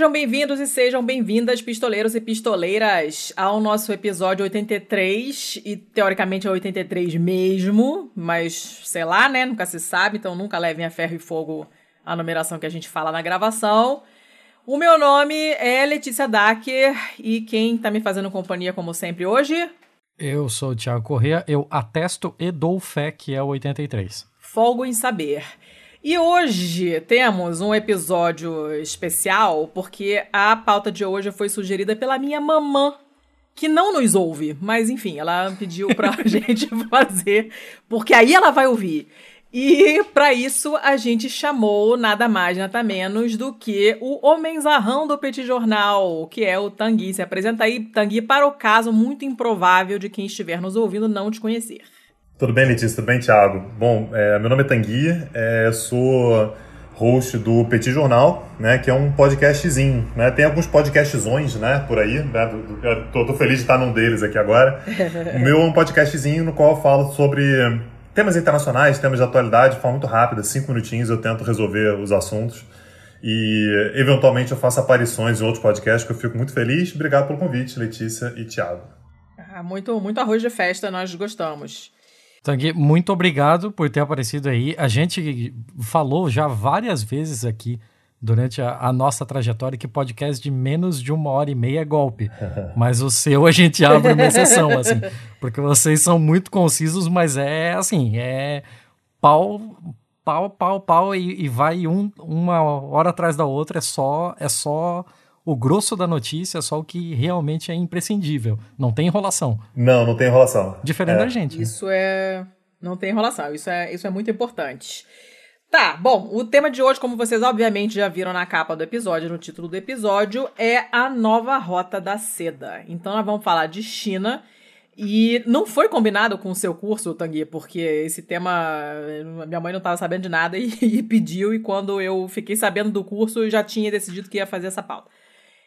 Sejam bem-vindos e sejam bem-vindas, pistoleiros e pistoleiras, ao nosso episódio 83, e teoricamente é 83 mesmo, mas sei lá, né? Nunca se sabe, então nunca levem a ferro e fogo a numeração que a gente fala na gravação. O meu nome é Letícia Dacker e quem tá me fazendo companhia, como sempre, hoje? Eu sou o Thiago Corrêa, eu atesto e dou fé que é o 83. Folgo em saber. E hoje temos um episódio especial porque a pauta de hoje foi sugerida pela minha mamã, que não nos ouve, mas enfim, ela pediu pra gente fazer, porque aí ela vai ouvir. E para isso a gente chamou nada mais nada menos do que o homenzarrão do Petit Jornal, que é o Tanguy. Se apresenta aí, Tanguy, para o caso muito improvável de quem estiver nos ouvindo não te conhecer. Tudo bem, Letícia? Tudo bem, Thiago? Bom, é, meu nome é Tanguy, é, sou host do Petit Jornal, né, que é um podcastzinho, né? Tem alguns podcastzões, né, por aí, né? Tô, tô feliz de estar num deles aqui agora. o meu é um podcastzinho no qual eu falo sobre temas internacionais, temas de atualidade, de forma muito rápida, cinco minutinhos eu tento resolver os assuntos. E eventualmente eu faço aparições em outros podcasts que eu fico muito feliz. Obrigado pelo convite, Letícia e Thiago. Ah, muito, muito arroz de festa, nós gostamos. Tangui, muito obrigado por ter aparecido aí. A gente falou já várias vezes aqui durante a, a, nossa trajetória que podcast de menos de uma hora e meia é golpe. Mas o seu a gente abre uma exceção, assim. Porque vocês são muito concisos, mas é assim, é pau, pau, pau, pau e, e vai um, uma hora atrás da outra. É só, é só o grosso da notícia, é só o que realmente é imprescindível. Não tem enrolação. Não, não tem enrolação. Diferente é. da gente. Né? Isso é. Não tem enrolação. Isso é, isso é muito importante. Tá, bom, o tema de hoje, como vocês obviamente já viram na capa do episódio, no título do episódio, é a nova rota da seda. Então nós vamos falar de China. E não foi combinado com o seu curso, Tanguy, porque esse tema minha mãe não estava sabendo de nada e, e, pediu, e quando eu fiquei sabendo do curso, eu já tinha decidido que ia fazer essa pauta.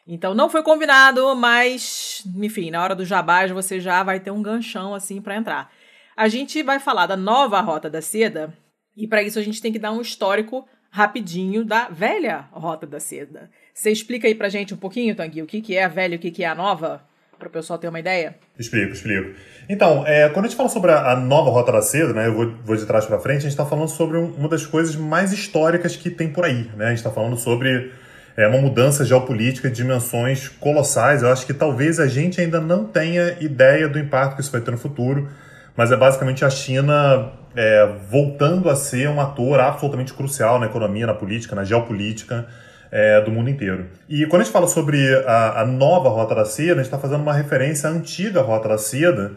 Então não foi combinado, mas, enfim, na hora do jabás você já vai ter um ganchão assim para entrar. A gente vai falar da nova Rota da Seda, e para isso a gente tem que dar um histórico rapidinho da velha Rota da Seda. Você explica aí pra gente um pouquinho, Tanguy, o que, que é a velha e o que, que é a nova? Para o pessoal ter uma ideia? Explico, explico. Então, é, quando a gente fala sobre a, nova Rota da Seda, né, eu vou, vou de trás para frente, a gente está falando sobre um, uma das coisas mais históricas que tem por aí. Né? A gente está falando sobre é uma mudança geopolítica de dimensões colossais. Eu acho que talvez a gente ainda não tenha ideia do impacto que isso vai ter no futuro, mas é basicamente a China é, voltando a ser um ator absolutamente crucial na economia, na política, na geopolítica é, do mundo inteiro. E quando a gente fala sobre a, a nova Rota da Seda, a gente está fazendo uma referência à antiga Rota da Seda,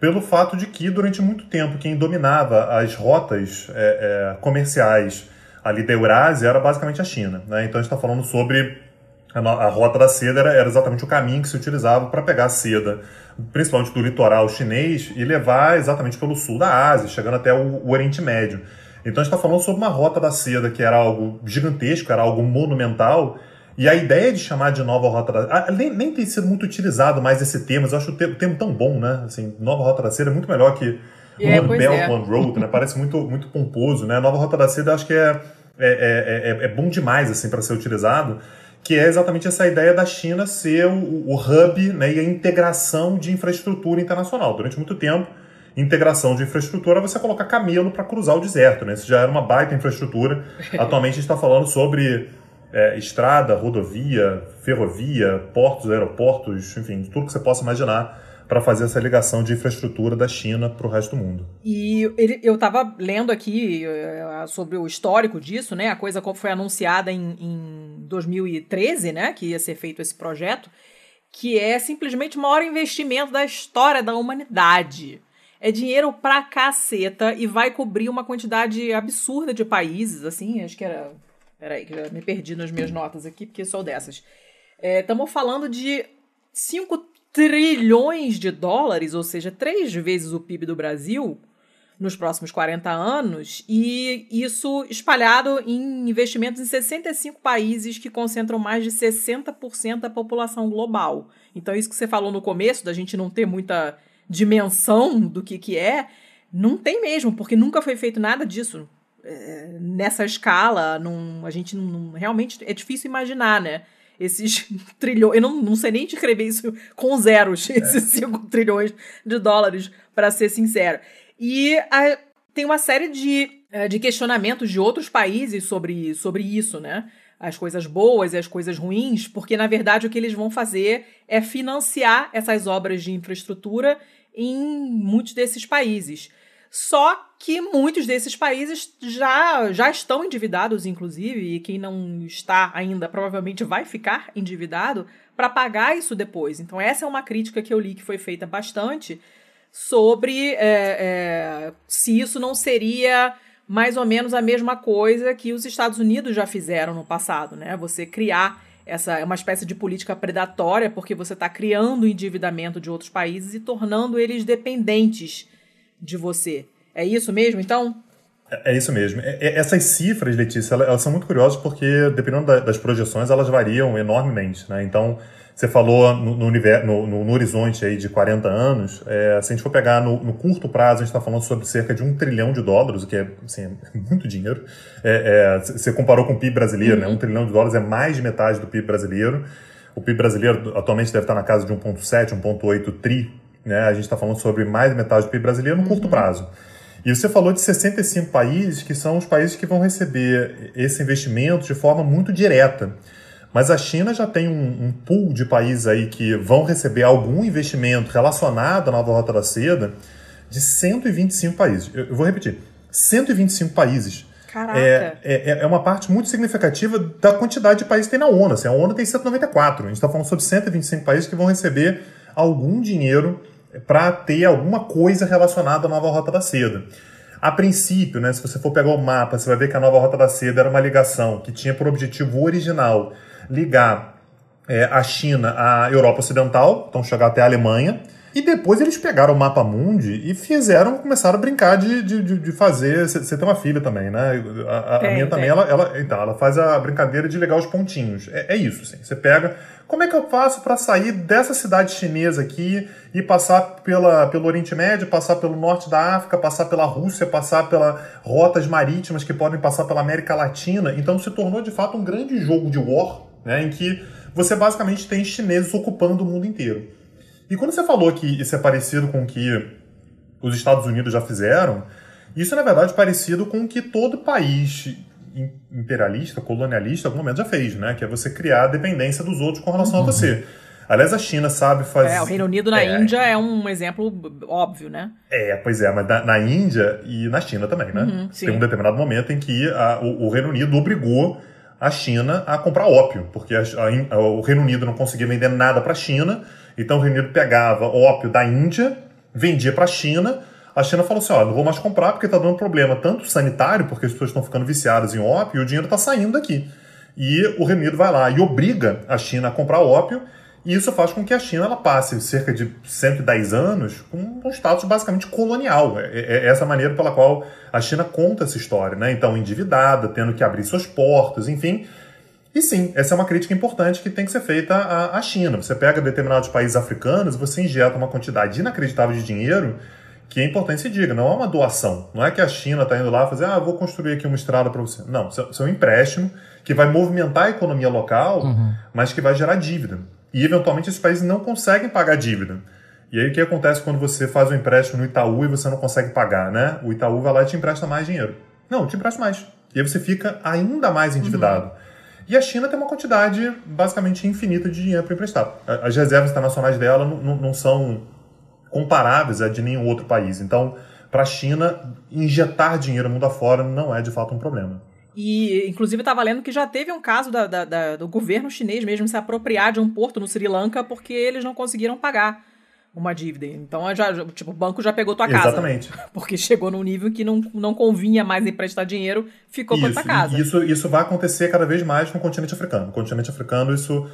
pelo fato de que, durante muito tempo, quem dominava as rotas é, é comerciais ali da Eurásia era basicamente a China. Né? Então a gente está falando sobre a, rota da seda era, era exatamente o caminho que se utilizava para pegar a seda, principalmente do litoral chinês, e levar exatamente pelo sul da Ásia, chegando até o, o Oriente Médio. Então a gente está falando sobre uma rota da seda que era algo gigantesco, era algo monumental, e a ideia de chamar de nova rota da nem, nem tem sido muito utilizado mais esse termo, mas eu acho o termo tão bom, né? Assim, nova rota da seda é muito melhor que é, One Belt, é. One Road, né? Parece muito, muito pomposo, né? A nova rota da seda acho que é é, é, é, é bom demais assim para ser utilizado, que é exatamente essa ideia da China ser o, o hub né, e a integração de infraestrutura internacional. Durante muito tempo, integração de infraestrutura você colocar camelo para cruzar o deserto. Né? Isso já era uma baita infraestrutura. Atualmente a gente está falando sobre é, estrada, rodovia, ferrovia, portos, aeroportos, enfim, tudo que você possa imaginar para fazer essa ligação de infraestrutura da China para o resto do mundo. E ele, eu estava lendo aqui uh, sobre o histórico disso, né? A coisa foi anunciada em, em 2013, né? Que ia ser feito esse projeto, que é simplesmente o maior investimento da história da humanidade. É dinheiro pra caceta e vai cobrir uma quantidade absurda de países, assim, acho que era. Peraí, que eu me perdi nas minhas notas aqui, porque sou dessas. Estamos é, falando de 5 trilhões de dólares, ou seja, três vezes o PIB do Brasil nos próximos 40 anos, e isso espalhado em investimentos em 65 países que concentram mais de 60% da população global. Então, isso que você falou no começo, da gente não ter muita dimensão do que, que é, não tem mesmo, porque nunca foi feito nada disso. É, nessa escala, não, a gente não, realmente é difícil imaginar, né? Esses trilhões. Eu não, não sei nem descrever isso com zeros, é. esses 5 trilhões de dólares, para ser sincero. E a, tem uma série de, eh, de questionamentos de outros países sobre, sobre isso, né? As coisas boas e as coisas ruins, porque na verdade o que eles vão fazer é financiar essas obras de infraestrutura em muitos desses países. Só que muitos desses países já, já estão endividados, inclusive, e quem não está ainda provavelmente vai ficar endividado para pagar isso depois. Então, essa é uma crítica que eu li que foi feita bastante sobre é, é, se isso não seria mais ou menos a mesma coisa que os Estados Unidos já fizeram no passado, né? Você criar essa uma espécie de política predatória porque você está criando o endividamento de outros países e tornando eles dependentes de você. É isso mesmo, então? É, é isso mesmo. É, é, essas cifras, Letícia, elas são muito curiosas porque, dependendo das projeções, elas variam enormemente. Né? Então, você falou no, no, no, no horizonte aí de 40 anos, é, se a gente for pegar no, no curto prazo, a gente está falando sobre cerca de um trilhão de dólares, o que é assim, muito dinheiro. É, é, você comparou com o PIB brasileiro, né? uhum. né? um trilhão de dólares é mais de metade do PIB brasileiro. O PIB brasileiro atualmente deve estar na casa de 1,7, 1,8 tri né? A gente está falando sobre mais de metade do PIB brasileiro no curto uhum. prazo. E você falou de 65 países que são os países que vão receber esse investimento de forma muito direta. Mas a China já tem um, um pool de países aí que vão receber algum investimento relacionado à nova Rota da Seda de 125 países. Eu, eu vou repetir: 125 países. Caraca. É, é, é, uma parte muito significativa da quantidade de países que tem na ONU. Assim, a ONU tem 194. A gente está falando sobre 125 países que vão receber algum dinheiro para ter alguma coisa relacionada à nova Rota da Seda. A princípio, né, se você for pegar o mapa, você vai ver que a nova Rota da Seda era uma ligação que tinha por objetivo original ligar é, a China à Europa Ocidental, então chegar até a Alemanha, e depois eles pegaram o mapa mundi e fizeram, começaram a brincar de, de, de fazer. Você tem uma filha também, né? A, a, tem, a minha tem. também, ela, ela, então, ela faz a brincadeira de ligar os pontinhos. É, é isso, assim. Você pega. Como é que eu faço para sair dessa cidade chinesa aqui e passar pela, pelo Oriente Médio, passar pelo norte da África, passar pela Rússia, passar pelas rotas marítimas que podem passar pela América Latina? Então se tornou de fato um grande jogo de war, né? Em que você basicamente tem chineses ocupando o mundo inteiro. E quando você falou que isso é parecido com o que os Estados Unidos já fizeram, isso é, na verdade, parecido com o que todo país imperialista, colonialista, em algum momento já fez, né? Que é você criar a dependência dos outros com relação uhum. a você. Aliás, a China sabe fazer. É, o Reino Unido na é, Índia é um exemplo óbvio, né? É, pois é, mas na, na Índia e na China também, né? Uhum, Tem um determinado momento em que a, o, o, Reino Unido obrigou a China a comprar ópio, porque a, a, o Reino Unido não conseguia vender nada para a China então o Reino Unido pegava ópio da Índia, vendia para a China. A China falou assim: ó, não vou mais comprar porque está dando problema tanto sanitário, porque as pessoas estão ficando viciadas em ópio e o dinheiro está saindo daqui. E o Reino vai lá e obriga a China a comprar ópio. E isso faz com que a China ela passe cerca de 110 anos com um status basicamente colonial. É, é, é essa maneira pela qual a China conta essa história, né? Então, endividada, tendo que abrir suas portas, enfim. E sim, essa é uma crítica importante que tem que ser feita à, China. Você pega determinados países africanos você injeta uma quantidade inacreditável de dinheiro que é importante se diga, não é uma doação. Não é que a China está indo lá fazer, ah, vou construir aqui uma estrada para você. Não, isso é um empréstimo que vai movimentar a economia local, uhum. mas que vai gerar dívida. E eventualmente esses países não conseguem pagar dívida. E aí o que acontece quando você faz um empréstimo no Itaú e você não consegue pagar, né? O Itaú vai lá e te empresta mais dinheiro. Não, te empresta mais. E aí você fica ainda mais endividado. Uhum. E a China tem uma quantidade basicamente infinita de dinheiro para emprestar. As reservas internacionais dela não, não são comparáveis a de nenhum outro país. Então, para a China, injetar dinheiro mundo afora não é de fato um problema. E, inclusive, estava lendo que já teve um caso da, da, da, do governo chinês mesmo se apropriar de um porto no Sri Lanka porque eles não conseguiram pagar uma dívida. Então, já, tipo, o banco já pegou tua casa. Exatamente. Porque chegou num nível que não, não convinha mais emprestar dinheiro, ficou isso, com tua casa. Isso, isso vai acontecer cada vez mais no continente africano. No continente africano, isso.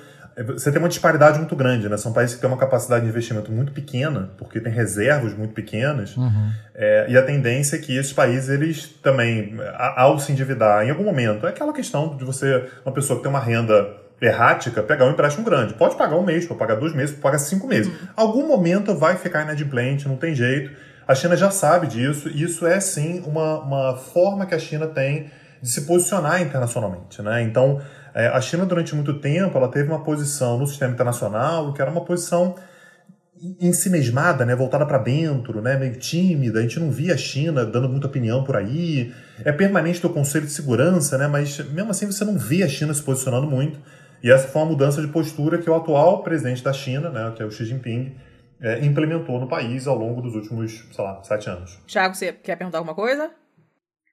Você tem uma disparidade muito grande, né? São países que têm uma capacidade de investimento muito pequena, porque tem reservas muito pequenas, uhum. é, e a tendência é que esses países, eles também, ao se endividar em algum momento, é aquela questão de você, uma pessoa que tem uma renda errática pegar um empréstimo grande. Pode pagar um mês, pode pagar dois meses, pode pagar cinco meses. Uhum. Algum momento vai ficar inadimplente, não tem jeito. A China já sabe disso e isso é sim uma, uma forma que a China tem de se posicionar internacionalmente. Né? Então, É, a China, durante muito tempo, ela teve uma posição no sistema internacional que era uma posição em si mesmada, né, voltada para dentro, né, meio tímida. A gente não via a China dando muita opinião por aí. É permanente do Conselho de Segurança, né, mas mesmo assim você não vê a China se posicionando muito. E essa foi uma mudança de postura que o atual presidente da China, né, que é o Xi Jinping, é, implementou no país ao longo dos últimos, sei lá, sete anos. Tiago, você quer perguntar alguma coisa?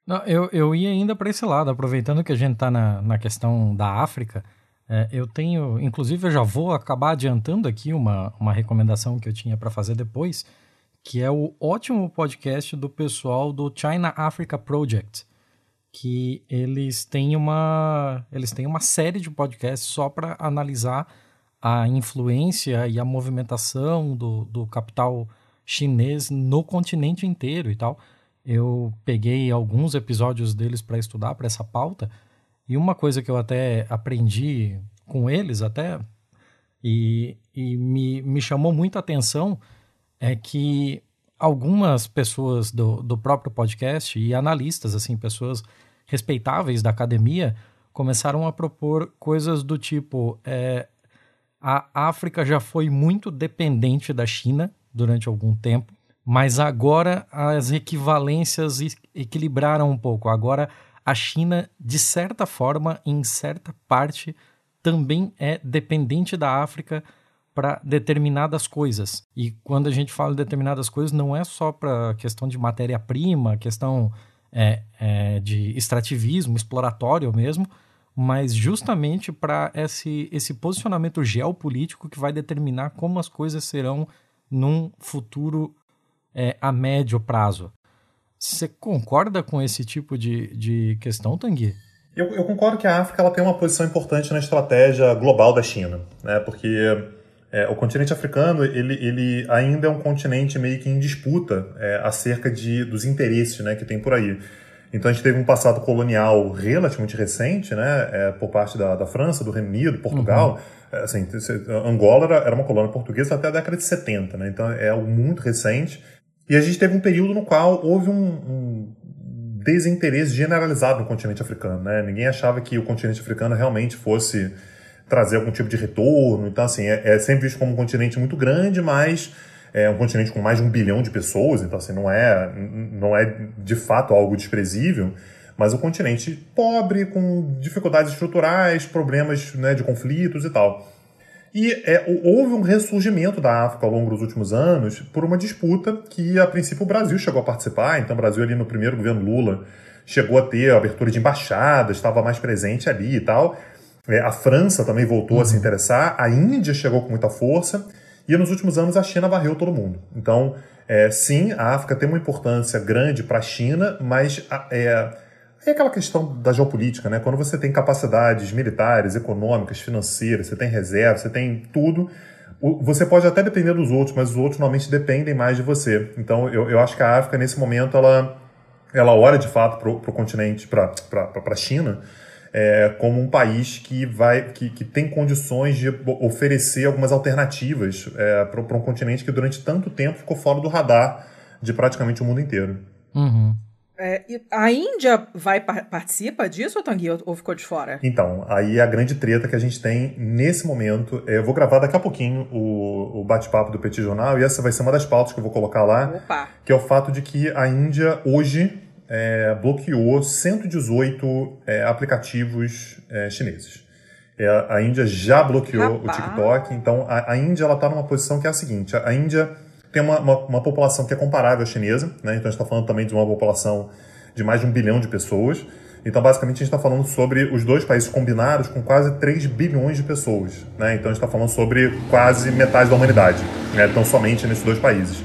Não, eu, eu ia ainda para esse lado, aproveitando que a gente está na, na questão da África. É, eu tenho, inclusive, eu já vou acabar adiantando aqui uma, uma recomendação que eu tinha para fazer depois, que é o ótimo podcast do pessoal do China Africa Project, que eles têm uma, eles têm uma série de podcasts só para analisar a influência e a movimentação do, do capital chinês no continente inteiro e tal. Eu peguei alguns episódios deles para estudar para essa pauta e uma coisa que eu até aprendi com eles, até, e, e me, me chamou muita atenção, é que algumas pessoas do, do próprio podcast e analistas, assim, pessoas respeitáveis da academia, começaram a propor coisas do tipo: é, a África já foi muito dependente da China durante algum tempo, mas agora as equivalências equilibraram um pouco. Agora a China, de certa forma, em certa parte, também é dependente da África para determinadas coisas. E quando a gente fala de determinadas coisas, não é só para questão de matéria-prima, questão é, é, de extrativismo, exploratório mesmo, mas justamente para esse, esse posicionamento geopolítico que vai determinar como as coisas serão num futuro é, a médio prazo. Você concorda com esse tipo de, de questão, Tanguy? Eu, eu, concordo que a África ela tem uma posição importante na estratégia global da China, né? porque é, o continente africano ele, ele ainda é um continente meio que em disputa é, acerca de, dos interesses né, que tem por aí. Então a gente teve um passado colonial relativamente recente, né, é, por parte da, da, França, do Reino Unido, Portugal. Uhum. É, assim, Angola era, era, uma colônia portuguesa até a década de 70, né, então é algo muito recente. E a gente teve um período no qual houve um, um desinteresse generalizado no continente africano. Né? Ninguém achava que o continente africano realmente fosse trazer algum tipo de retorno. Então, assim, é, é sempre visto como um continente muito grande, mas é um continente com mais de um bilhão de pessoas, então, assim, não é, não é de fato algo desprezível, mas um continente pobre, com dificuldades estruturais, problemas né, de conflitos e tal. E é, houve um ressurgimento da África ao longo dos últimos anos por uma disputa que, a princípio, o Brasil chegou a participar. Então, o Brasil, ali no primeiro governo Lula, chegou a ter a abertura de embaixadas, estava mais presente ali e tal. É, a França também voltou uhum. a se uhum. interessar, a Índia chegou com muita força, e nos últimos anos a China varreu todo mundo. Então, é, sim, a África tem uma importância grande para a China, mas é, é aquela questão da geopolítica, né? Quando você tem capacidades militares, econômicas, financeiras, você tem reserva, você tem tudo, você pode até depender dos outros, mas os outros normalmente dependem mais de você. Então, eu, eu acho que a África, nesse momento, ela, ela olha de fato para o continente, para a China, é, como um país que, vai, que, que tem condições de oferecer algumas alternativas é, para um continente que durante tanto tempo ficou fora do radar de praticamente o mundo inteiro. Uhum. É, a Índia vai participa disso, Tanguy, ou ficou de fora? Então, aí é a grande treta que a gente tem nesse momento. Eu vou gravar daqui a pouquinho o, o bate-papo do Petit Jornal e essa vai ser uma das pautas que eu vou colocar lá, Opa. que é o fato de que a Índia hoje é, bloqueou 118 é, aplicativos é, chineses. É, a Índia já bloqueou Rapaz. o TikTok, então a, a Índia está numa posição que é a seguinte: a Índia tem uma, uma, uma, população que é comparável à chinesa, né? então a gente está falando também de uma população de mais de um bilhão de pessoas. Então, basicamente, a gente está falando sobre os dois países combinados com quase 3 bilhões de pessoas. Né? Então, a gente está falando sobre quase metade da humanidade, né? então somente nesses dois países.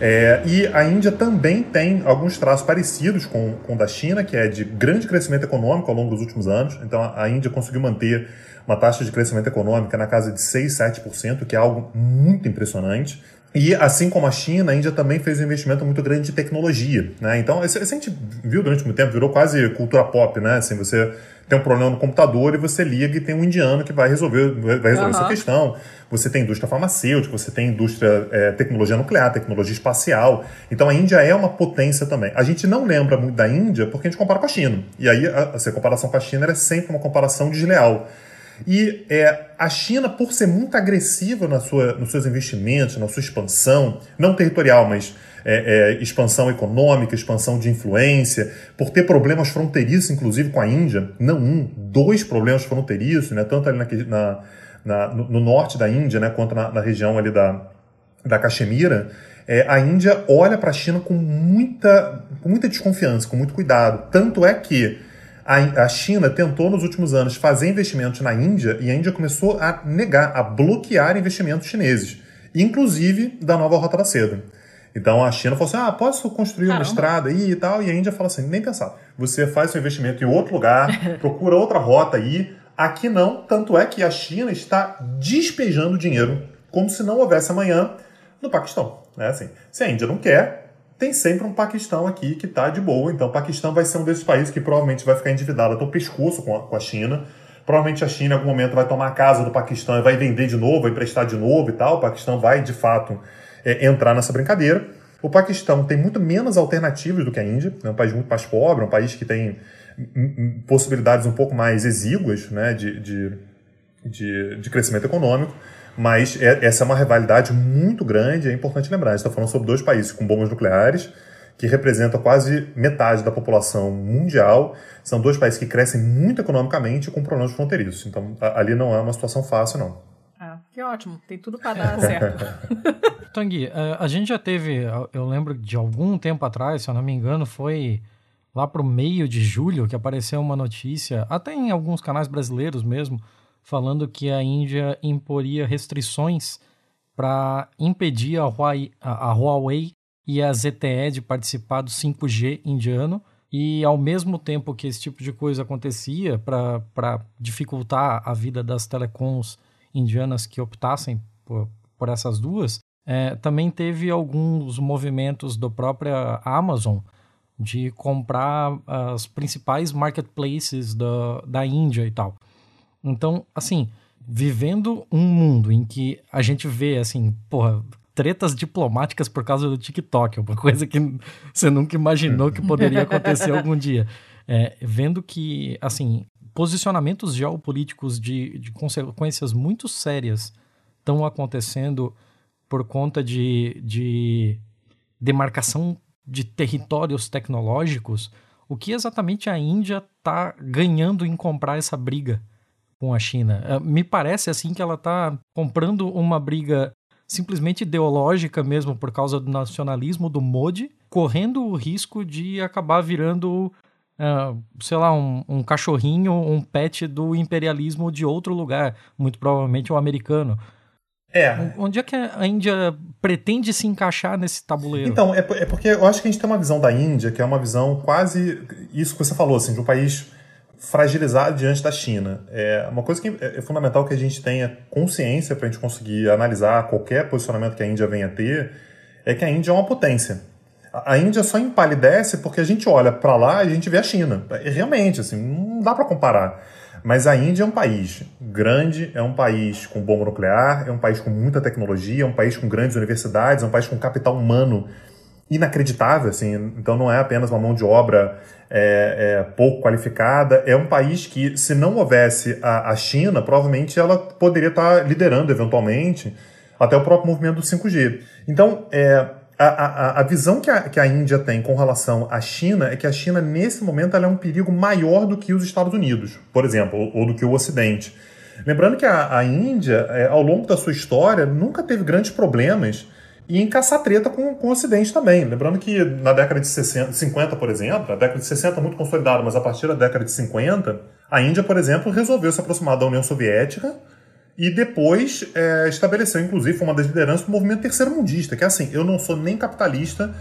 É, e a Índia também tem alguns traços parecidos com, com o da China, que é de grande crescimento econômico ao longo dos últimos anos. Então, a Índia conseguiu manter uma taxa de crescimento econômico na casa de 6, 7%, que é algo muito impressionante. E assim como a China, a Índia também fez um investimento muito grande de tecnologia. Né? Então, isso, isso a gente viu durante muito tempo, virou quase cultura pop, né? Assim, você tem um problema no computador e você liga e tem um indiano que vai resolver, vai resolver uhum. essa questão. Você tem indústria farmacêutica, você tem indústria é, tecnologia nuclear, tecnologia espacial. Então a Índia é uma potência também. A gente não lembra muito da Índia porque a gente compara com a China. E aí a, a comparação com a China é sempre uma comparação desleal. E é, a China, por ser muito agressiva na sua, nos seus investimentos, na sua expansão, não territorial, mas é, é, expansão econômica, expansão de influência, por ter problemas fronteiriços, inclusive com a Índia, não um, dois problemas fronteiriços, né, tanto ali na, na, no, no, norte da Índia, né, quanto na, na região ali da, da Caxemira, é, a Índia olha para a China com muita, com muita desconfiança, com muito cuidado. Tanto é que a, a China tentou nos últimos anos fazer investimentos na Índia e a Índia começou a negar, a bloquear investimentos chineses, inclusive da nova Rota da Seda. Então a China falou assim: ah, posso construir Caramba. uma estrada aí e tal? E a Índia fala assim: nem pensar. Você faz seu investimento em outro lugar, procura outra rota aí. Aqui não, tanto é que a China está despejando dinheiro como se não houvesse amanhã no Paquistão. Né? Assim, se a Índia não quer, tem sempre um Paquistão aqui que está de boa. Então, o Paquistão vai ser um desses países que provavelmente vai ficar endividado até o pescoço com a, com a China. Provavelmente a China, em algum momento, vai tomar a casa do Paquistão e vai vender de novo, vai emprestar de novo e tal. O Paquistão vai, de fato, é, entrar nessa brincadeira. O Paquistão tem muito menos alternativas do que a Índia. É um país muito mais pobre, é um país que tem possibilidades um pouco mais exíguas né, de, de, de, de crescimento econômico. Mas é, essa é uma rivalidade muito grande, é importante lembrar. A gente está falando sobre dois países com bombas nucleares, que representam quase metade da população mundial. São dois países que crescem muito economicamente com problemas fronteiriços. Então, ali não é uma situação fácil, não. Ah, que ótimo. Tem tudo para dar certo. Tanguy, é, a gente já teve, eu lembro de algum tempo atrás, se eu não me engano, foi lá para o meio de julho que apareceu uma notícia, até em alguns canais brasileiros mesmo, falando que a Índia imporia restrições para impedir a Huawei, a Huawei e a ZTE de participar do 5G indiano. E ao mesmo tempo que esse tipo de coisa acontecia para dificultar a vida das telecoms indianas que optassem por, por essas duas, é, também teve alguns movimentos do própria Amazon de comprar as principais marketplaces da, da Índia e tal. Então, assim, vivendo um mundo em que a gente vê, assim, porra, tretas diplomáticas por causa do TikTok, uma coisa que você nunca imaginou que poderia acontecer algum dia. É, vendo que, assim, posicionamentos geopolíticos de, de consequências muito sérias estão acontecendo por conta de, de demarcação de territórios tecnológicos, o que exatamente a Índia está ganhando em comprar essa briga? Com a China. É, me parece assim que ela está comprando uma briga simplesmente ideológica mesmo por causa do nacionalismo do Modi, correndo o risco de acabar virando, uh, sei lá, um, um, cachorrinho, um pet do imperialismo de outro lugar, muito provavelmente o americano. É. Onde é que a Índia pretende se encaixar nesse tabuleiro? Então, é, é porque eu acho que a gente tem uma visão da Índia que é uma visão quase isso que você falou, assim, de um país fragilizado diante da China. É uma coisa que é, é fundamental que a gente tenha consciência para a gente conseguir analisar qualquer posicionamento que a Índia venha a ter, é que a Índia é uma potência. A Índia só empalidece porque a gente olha para lá e a gente vê a China. E realmente, assim, não dá para comparar. Mas a Índia é um país grande, é um país com bomba nuclear, é um país com muita tecnologia, é um país com grandes universidades, é um país com capital humano inacreditável, assim, então não é apenas uma mão de obra é, é, pouco qualificada, é um país que, se não houvesse a, a, China, provavelmente ela poderia estar liderando eventualmente até o próprio movimento do 5G. Então, é, a, a, a, visão que a, que a Índia tem com relação à China é que a China, nesse momento, ela é um perigo maior do que os Estados Unidos, por exemplo, ou, ou do que o Ocidente. Lembrando que a, a Índia, é, ao longo da sua história, nunca teve grandes problemas e em caçar treta com, com o Ocidente também. Lembrando que na década de 60, 50, por exemplo, a década de 60 é muito consolidada, mas a partir da década de 50, a Índia, por exemplo, resolveu se aproximar da União Soviética e depois é, estabeleceu, inclusive, uma das lideranças do movimento terceiro mundista, que é assim, eu não sou nem capitalista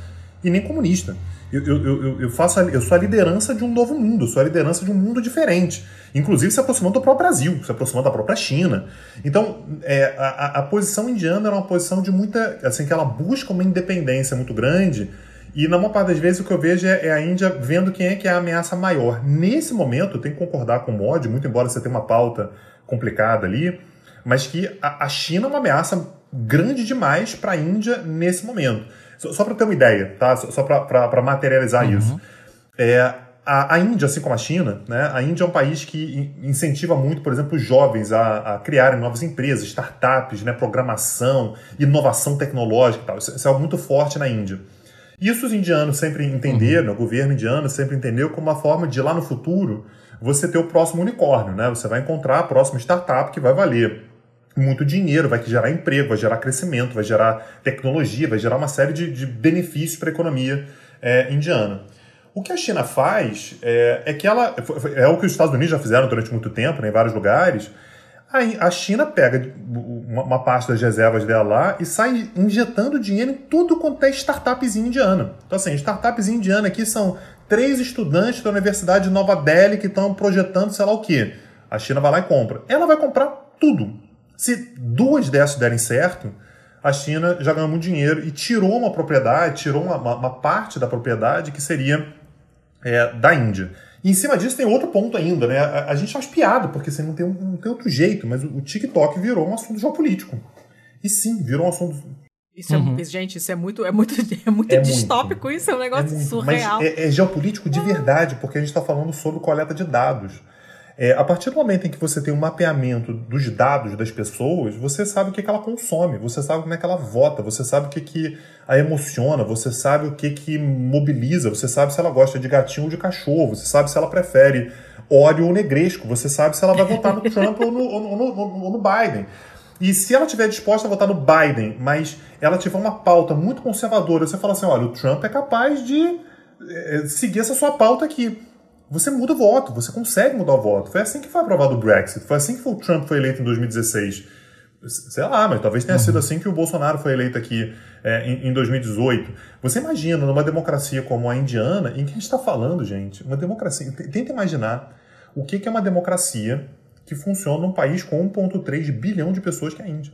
e nem comunista. Eu, eu, eu, eu, faço a, eu sou a liderança de um novo mundo, sou a liderança de um mundo diferente. Inclusive se aproximando do próprio Brasil, se aproximando da própria China. Então, é, a, a posição indiana era uma posição de muita. assim, que ela busca uma independência muito grande. E na maior parte das vezes o que eu vejo é, é a Índia vendo quem é que é a ameaça maior. Nesse momento, eu tenho que concordar com o Mod, muito embora você tenha uma pauta complicada ali, mas que a China é uma ameaça grande demais para a Índia nesse momento. Só, só para ter uma ideia, tá? Só, só para materializar uhum. isso. É, a, a, Índia, assim como a China, né, a Índia é um país que incentiva muito, por exemplo, os jovens a, a criarem novas empresas, startups, né, programação, inovação tecnológica e tal. Isso, isso, é algo muito forte na Índia. Isso os indianos sempre entenderam, uhum. o governo indiano sempre entendeu como uma forma de, lá no futuro, você ter o próximo unicórnio. Né? Você vai encontrar a próxima startup que vai valer muito dinheiro, vai gerar emprego, vai gerar crescimento, vai gerar tecnologia, vai gerar uma série de, de benefícios para a economia é, indiana. O que a China faz é, é, que ela. É o que os Estados Unidos já fizeram durante muito tempo, né, em vários lugares. A, a China pega uma, uma, parte das reservas dela lá e sai injetando dinheiro em tudo quanto é startupzinha indiana. Então, assim, startupzinha indiana aqui são três estudantes da Universidade de Nova Delhi que estão projetando sei lá o quê. A China vai lá e compra. Ela vai comprar tudo. Se duas dessas derem certo, a China já ganhou muito dinheiro e tirou uma propriedade, tirou uma, uma, parte da propriedade que seria é, da Índia. E em cima disso tem outro ponto ainda, né? A, a gente faz piada, porque assim, não, tem, não tem outro jeito, mas o, o TikTok virou um assunto geopolítico. E sim, virou um assunto. Isso é, uhum. gente, isso é muito, é muito, é muito é distópico, muito. isso é um negócio é surreal. Mas é, é geopolítico de verdade, porque a gente está falando sobre coleta de dados. É, a partir do momento em que você tem um mapeamento dos dados das pessoas, você sabe o que, que ela consome, você sabe como é que ela vota, você sabe o que, que a emociona, você sabe o que, que mobiliza, você sabe se ela gosta de gatinho ou de cachorro, você sabe se ela prefere óleo ou negresco, você sabe se ela vai votar no Trump ou, no, ou, no, ou no Biden. E se ela estiver disposta a votar no Biden, mas ela tiver uma pauta muito conservadora, você fala assim: olha, o Trump é capaz de é, seguir essa sua pauta aqui você muda o voto, você consegue mudar o voto. Foi assim que foi aprovado o Brexit, foi assim que o Trump foi eleito em 2016. Sei lá, mas talvez tenha uhum. sido assim que o Bolsonaro foi eleito aqui é, em, em 2018. Você imagina numa democracia como a indiana, em que a gente está falando, gente, uma democracia. Tenta imaginar o que, que é uma democracia que funciona num país com 1,3 bilhão de pessoas que é a Índia.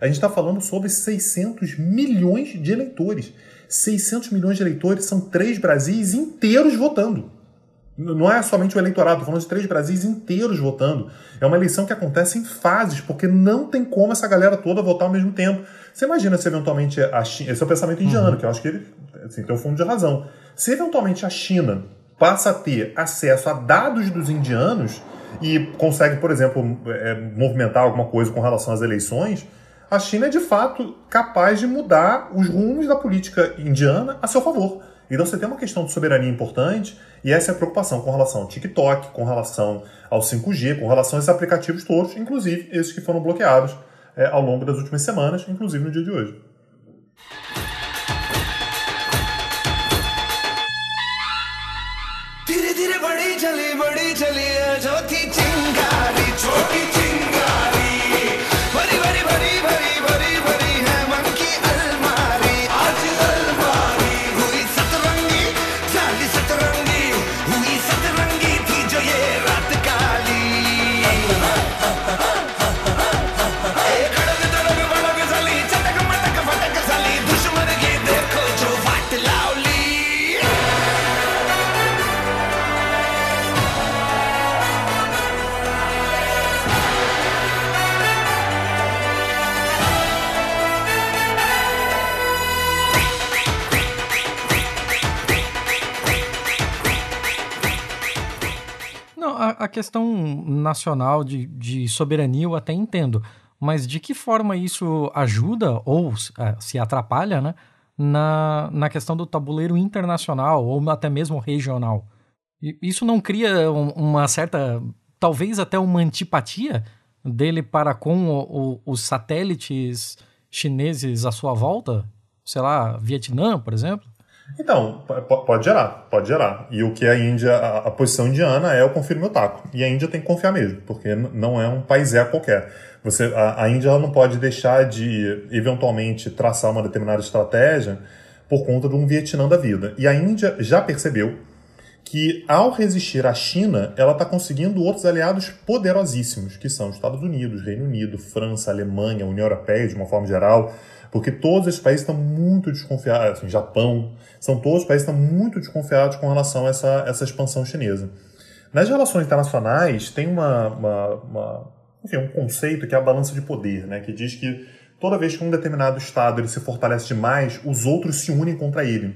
A gente está falando sobre 600 milhões de eleitores. 600 milhões de eleitores são três Brasis inteiros votando. Não é somente o eleitorado, falando de três Brasis inteiros votando. É uma eleição que acontece em fases, porque não tem como essa galera toda votar ao mesmo tempo. Você imagina se eventualmente a China. Esse é o pensamento indiano, uhum. que eu acho que ele assim, tem um fundo de razão. Se eventualmente a China passa a ter acesso a dados dos indianos e consegue, por exemplo, é, movimentar alguma coisa com relação às eleições, a China é de fato capaz de mudar os rumos da política indiana a seu favor. Então você tem uma questão de soberania importante e essa é a preocupação com relação ao TikTok, com relação ao 5G, com relação a esses aplicativos todos, inclusive esses que foram bloqueados é, ao longo das últimas semanas, inclusive no dia de hoje. A questão nacional de, de soberania eu até entendo, mas de que forma isso ajuda ou é, se atrapalha, né? Na, na questão do tabuleiro internacional ou até mesmo regional. Isso não cria uma certa, talvez até uma antipatia dele para com o, o, os satélites chineses à sua volta? Sei lá, Vietnã, por exemplo? Então, pode gerar, pode gerar. E o que a Índia, a, a posição indiana é o confirme meu taco. E a Índia tem que confiar mesmo, porque não é um país é qualquer. Você, a, a Índia não pode deixar de, eventualmente, traçar uma determinada estratégia por conta de um Vietnã da vida. E a Índia já percebeu que, ao resistir à China, ela está conseguindo outros aliados poderosíssimos, que são Estados Unidos, Reino Unido, França, Alemanha, União Europeia, de uma forma geral, porque todos esses países estão muito desconfiados, assim, Japão, são todos os países estão muito desconfiados com relação a essa, essa expansão chinesa. Nas relações internacionais, tem uma, uma, uma enfim, um conceito que é a balança de poder, né, que diz que toda vez que um determinado Estado ele se fortalece demais, os outros se unem contra ele.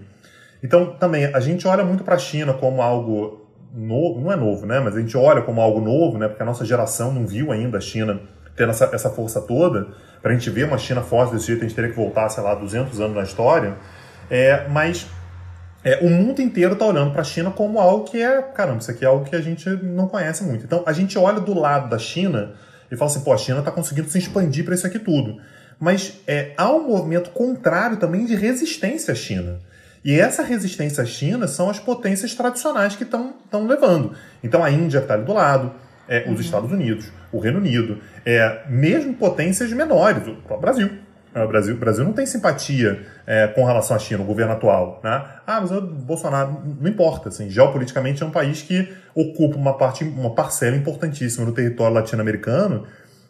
Então, também, a gente olha muito para a China como algo novo, não é novo, né, mas a gente olha como algo novo, né, porque a nossa geração não viu ainda a China tendo essa, essa força toda, para a gente ver uma China forte desse jeito, a gente teria que voltar, sei lá, 200 anos na história. É, mas é, o mundo inteiro está olhando para a China como algo que é, caramba, isso aqui é algo que a gente não conhece muito. Então a gente olha do lado da China e fala assim, pô, a China está conseguindo se expandir para isso aqui tudo. Mas é, há um movimento contrário também de resistência à China. E essa resistência à China são as potências tradicionais que estão levando. Então a Índia está ali do lado, é, os uhum. Estados Unidos, o Reino Unido, é, mesmo potências menores, o próprio Brasil. É, o Brasil, o Brasil não tem simpatia é, com relação à China, o governo atual. Né? Ah, mas o Bolsonaro não importa. Assim, geopoliticamente é um país que ocupa uma, parte, uma parcela importantíssima do território latino-americano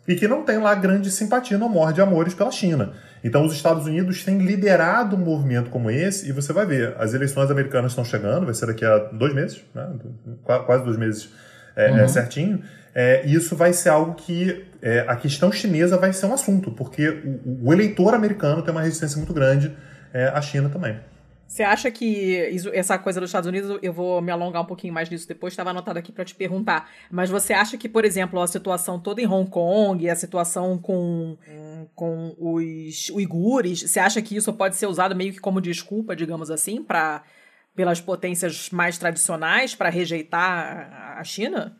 e que não tem lá grande simpatia, não morre de amores pela China. Então os Estados Unidos têm liderado um movimento como esse, e você vai ver, as eleições americanas estão chegando, vai ser daqui a dois meses, né? quase dois meses é, é, uhum. é, certinho, é, isso vai ser algo que é, a questão chinesa vai ser um assunto, porque o, o eleitor americano tem uma resistência muito grande é, à China também. Você acha que isso, essa coisa dos Estados Unidos, eu vou me alongar um pouquinho mais nisso depois, estava anotado aqui para te perguntar. Mas você acha que, por exemplo, a situação toda em Hong Kong, a situação com, com os uigures, você acha que isso pode ser usado meio que como desculpa, digamos assim, para pelas potências mais tradicionais para rejeitar a China?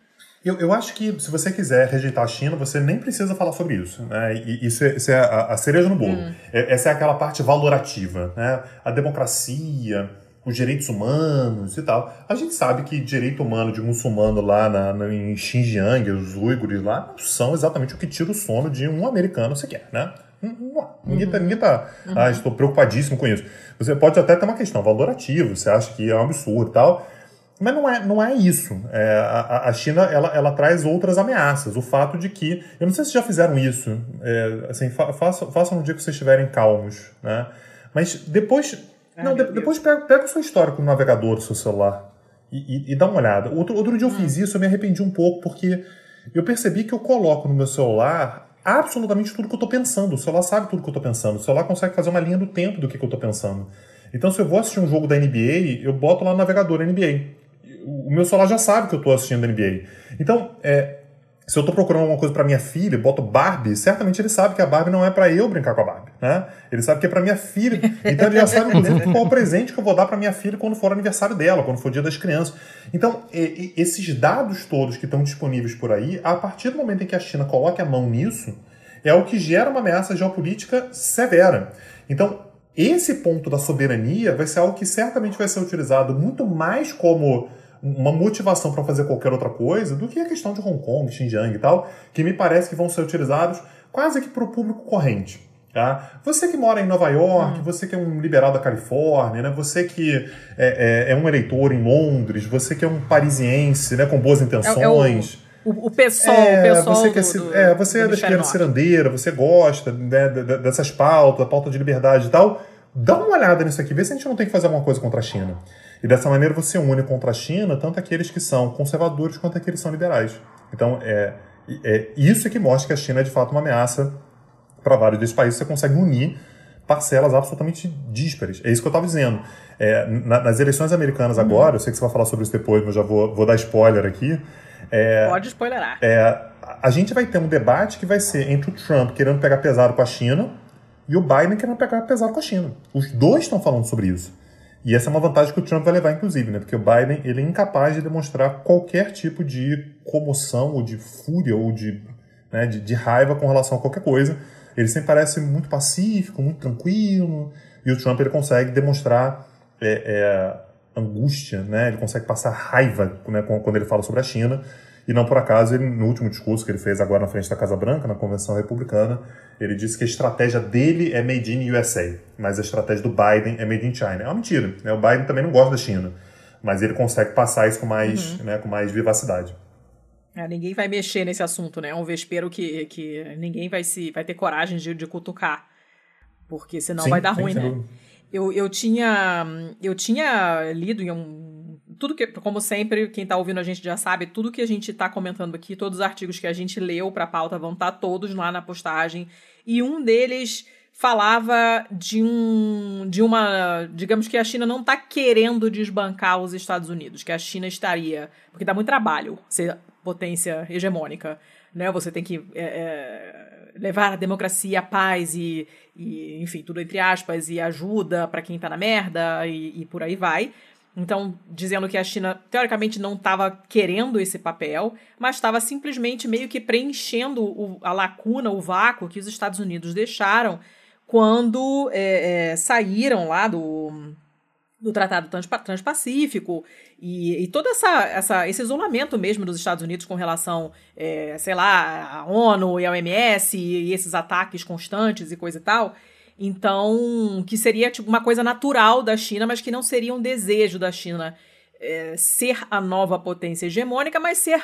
Eu, eu acho que se você quiser rejeitar a China, você nem precisa falar sobre isso. Né? E, isso é, isso é a, a, cereja no bolo. Hum. É, essa é aquela parte valorativa. Né? A democracia, os direitos humanos e tal. A gente sabe que direito humano de muçulmano lá na, na, em Xinjiang, os uigures lá, não são exatamente o que tira o sono de um americano sequer, né? Ninguém tá, ninguém tá uhum. ah, estou preocupadíssimo com isso. Você pode até ter uma questão valorativa, você acha que é um absurdo e tal, mas não é, não é isso. É, a, a, China ela, ela traz outras ameaças. O fato de que. Eu não sei se já fizeram isso. É, assim, fa, façam, façam no dia que vocês estiverem calmos. Né? Mas depois. Ai, não, de, depois pega, pega o seu histórico no navegador do seu celular e, e, e dá uma olhada. Outro, outro dia eu hum. fiz isso, eu me arrependi um pouco, porque eu percebi que eu coloco no meu celular absolutamente tudo que eu estou pensando. O celular sabe tudo que eu estou pensando. O celular consegue fazer uma linha do tempo do que, que eu estou pensando. Então, se eu vou assistir um jogo da NBA, eu boto lá no navegador NBA o meu celular já sabe que eu estou assistindo NBA. Então, é, se eu estou procurando alguma coisa para minha filha, boto Barbie, certamente ele sabe que a Barbie não é para eu brincar com a Barbie, né? Ele sabe que é para minha filha. Então ele já sabe qual o presente que eu vou dar para minha filha quando for aniversário dela, quando for dia das crianças. Então, e, e, esses dados todos que estão disponíveis por aí, a partir do momento em que a China coloque a mão nisso, é o que gera uma ameaça geopolítica severa. Então, esse ponto da soberania vai ser algo que certamente vai ser utilizado muito mais como uma motivação para fazer qualquer outra coisa do que a questão de Hong Kong, Xinjiang e tal, que me parece que vão ser utilizados quase que para o público corrente. Tá? Você que mora em Nova York, hum. você que é um liberal da Califórnia, né? você que é, é, é, um eleitor em Londres, você que é um parisiense né? com boas intenções. É, é o, o, pessoal, é, o pessoal você, que é, do, é, você é da esquerda cirandeira, você gosta né, dessas pautas, da pauta de liberdade e tal. Dá uma olhada nisso aqui, vê se a gente não tem que fazer alguma coisa contra a China. E dessa maneira você une contra a China tanto aqueles que são conservadores quanto aqueles que são liberais. Então, é, é isso que mostra que a China é de fato uma ameaça para vários desses países. Você consegue unir parcelas absolutamente díspares. É isso que eu estava dizendo. É, na, nas eleições americanas agora, uhum. eu sei que você vai falar sobre isso depois, mas já vou, vou dar spoiler aqui. É, Pode spoilerar. É, a gente vai ter um debate que vai ser entre o Trump querendo pegar pesado com a China e o Biden querendo pegar pesado com a China. Os dois estão falando sobre isso. E essa é uma vantagem que o Trump vai levar, inclusive, né? Porque o Biden ele é incapaz de demonstrar qualquer tipo de comoção ou de fúria ou de, né, de, de, raiva com relação a qualquer coisa. Ele sempre parece muito pacífico, muito tranquilo. E o Trump ele consegue demonstrar é, é, angústia, né? Ele consegue passar raiva né, quando ele fala sobre a China. E não por acaso, ele, no último discurso que ele fez agora na frente da Casa Branca, na Convenção Republicana, ele disse que a estratégia dele é made in USA, mas a estratégia do Biden é made in China. É uma mentira. Né? O Biden também não gosta da China, mas ele consegue passar isso com mais, uhum. né, com mais vivacidade. É, ninguém vai mexer nesse assunto, né? É um vespero que, que ninguém vai se vai ter coragem de, de cutucar. Porque senão sim, vai dar sim, ruim, né? Eu, eu, tinha, eu tinha lido em um. Tudo que, como sempre, quem está ouvindo a gente já sabe, tudo que a gente está comentando aqui, todos os artigos que a gente leu para a pauta vão estar tá todos lá na postagem. E um deles falava de um de uma digamos que a China não está querendo desbancar os Estados Unidos que a China estaria porque dá muito trabalho ser potência hegemônica né você tem que é, é, levar a democracia a paz e, e, enfim tudo entre aspas e ajuda para quem está na merda e, e por aí vai então, dizendo que a China, teoricamente, não estava querendo esse papel, mas estava simplesmente meio que preenchendo o, a lacuna, o vácuo que os Estados Unidos deixaram quando é, é, saíram lá do, do Tratado Transpacífico e, e todo essa, essa, esse isolamento mesmo dos Estados Unidos com relação, é, sei lá, à ONU e ao OMS e, e esses ataques constantes e coisa e tal. Então, que seria tipo uma coisa natural da China, mas que não seria um desejo da China é, ser a nova potência hegemônica, mas ser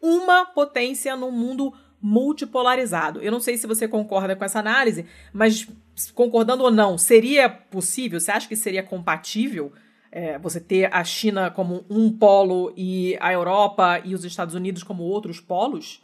uma potência no mundo multipolarizado. Eu não sei se você concorda com essa análise, mas concordando ou não, seria possível? Você acha que seria compatível é, você ter a China como um polo e a Europa e os Estados Unidos como outros polos?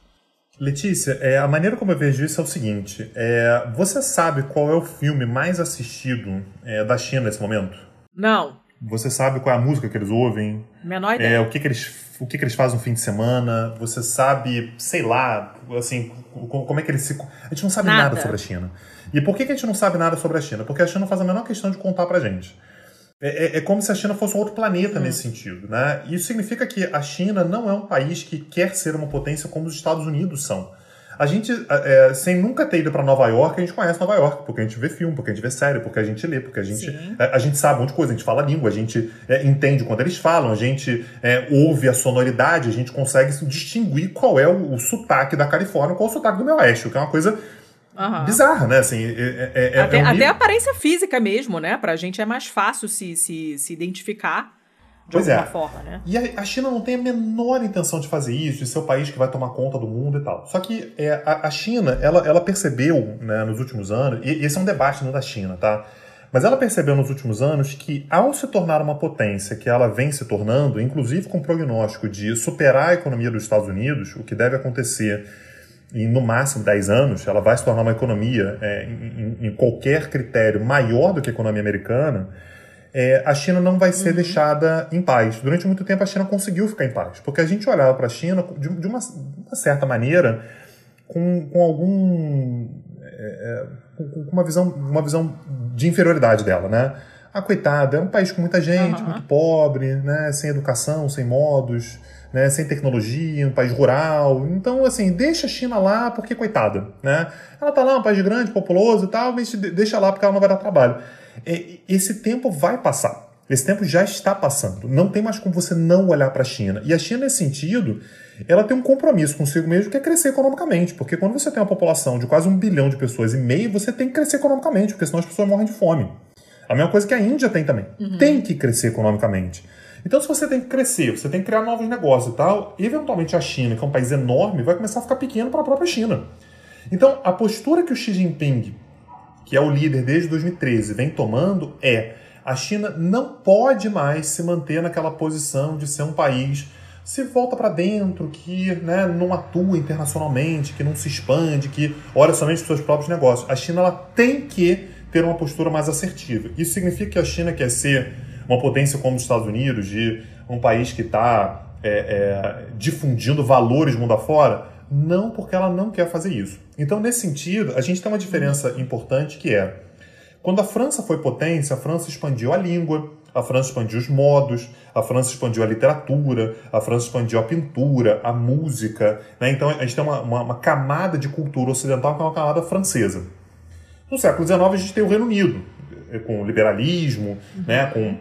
Letícia, é, a maneira como eu vejo isso é o seguinte: é, você sabe qual é o filme mais assistido é, da China nesse momento? Não. Você sabe qual é a música que eles ouvem? Menor ideia. É, o que, que eles o que, que eles fazem no fim de semana, você sabe, sei lá, assim, como é que eles se. A gente não sabe nada, nada sobre a China. E por que, que a gente não sabe nada sobre a China? Porque a China não faz a menor questão de contar pra gente. É, é, é como se a China fosse um outro planeta hum. nesse sentido. Né? Isso significa que a China não é um país que quer ser uma potência como os Estados Unidos são. A gente, é, sem nunca ter ido para Nova York, a gente conhece Nova York, porque a gente vê filme, porque a gente vê série, porque a gente lê, porque a gente, a, é, a, gente sabe um monte de coisa, a gente fala a língua, a gente é, entende quando eles falam, a gente é, ouve a sonoridade, a gente consegue distinguir qual é o, o sotaque da Califórnia, qual é o sotaque do meu oeste, que é uma coisa Uhum. bizarra, né? Assim, é, é, é até, é um até a aparência física mesmo, né? Pra gente é mais fácil se, se, se identificar de pois alguma é. forma, né? E a, a, China não tem a menor intenção de fazer isso, de ser o país que vai tomar conta do mundo e tal. Só que é, a, a, China, ela, ela percebeu né, nos últimos anos, e esse é um debate não da China, tá? Mas ela percebeu nos últimos anos que, ao se tornar uma potência que ela vem se tornando, inclusive com o prognóstico de superar a economia dos Estados Unidos, o que deve acontecer em no máximo 10 anos, ela vai se tornar uma economia é, em, em, qualquer critério maior do que a economia americana, é, a China não vai ser uhum. deixada em paz. Durante muito tempo a China conseguiu ficar em paz, porque a gente olhava para a China de, de uma, uma, certa maneira com, com algum é, é com, uma visão uma visão de inferioridade dela, né? Ah, coitada, é um país com muita gente, uhum. muito pobre, né? Sem educação, sem modos, né? Sem tecnologia, um país rural. Então, assim, deixa a China lá porque coitada, né? Ela tá lá, um país grande, populoso e tal, mas deixa lá porque ela não vai dar trabalho. Esse tempo vai passar. Esse tempo já está passando. Não tem mais como você não olhar para a China. E a China, nesse sentido, ela tem um compromisso consigo mesmo que é crescer economicamente. Porque quando você tem uma população de quase um bilhão de pessoas e meio, você tem que crescer economicamente, porque senão as pessoas morrem de fome. A mesma coisa que a Índia tem também. Uhum. Tem que crescer economicamente. Então, se você tem que crescer, você tem que criar novos negócios e tal, eventualmente a China, que é um país enorme, vai começar a ficar pequeno para a própria China. Então, a postura que o Xi Jinping que é o líder desde 2013, vem tomando é a China não pode mais se manter naquela posição de ser um país se volta para dentro, que né, não atua internacionalmente, que não se expande, que olha somente para os seus próprios negócios. A China ela tem que ter uma postura mais assertiva. Isso significa que a China quer ser uma potência como os Estados Unidos, de um país que está é, é, difundindo valores mundo afora? Não, porque ela não quer fazer isso. Então, nesse sentido, a gente tem uma diferença importante que é quando a França foi potência, a França expandiu a língua, a França expandiu os modos, a França expandiu a literatura, a França expandiu a pintura, a música. Né? Então a gente tem uma, uma, uma, camada de cultura ocidental que é uma camada francesa. No século XIX a gente tem o Reino Unido, eh, com o liberalismo, né? com,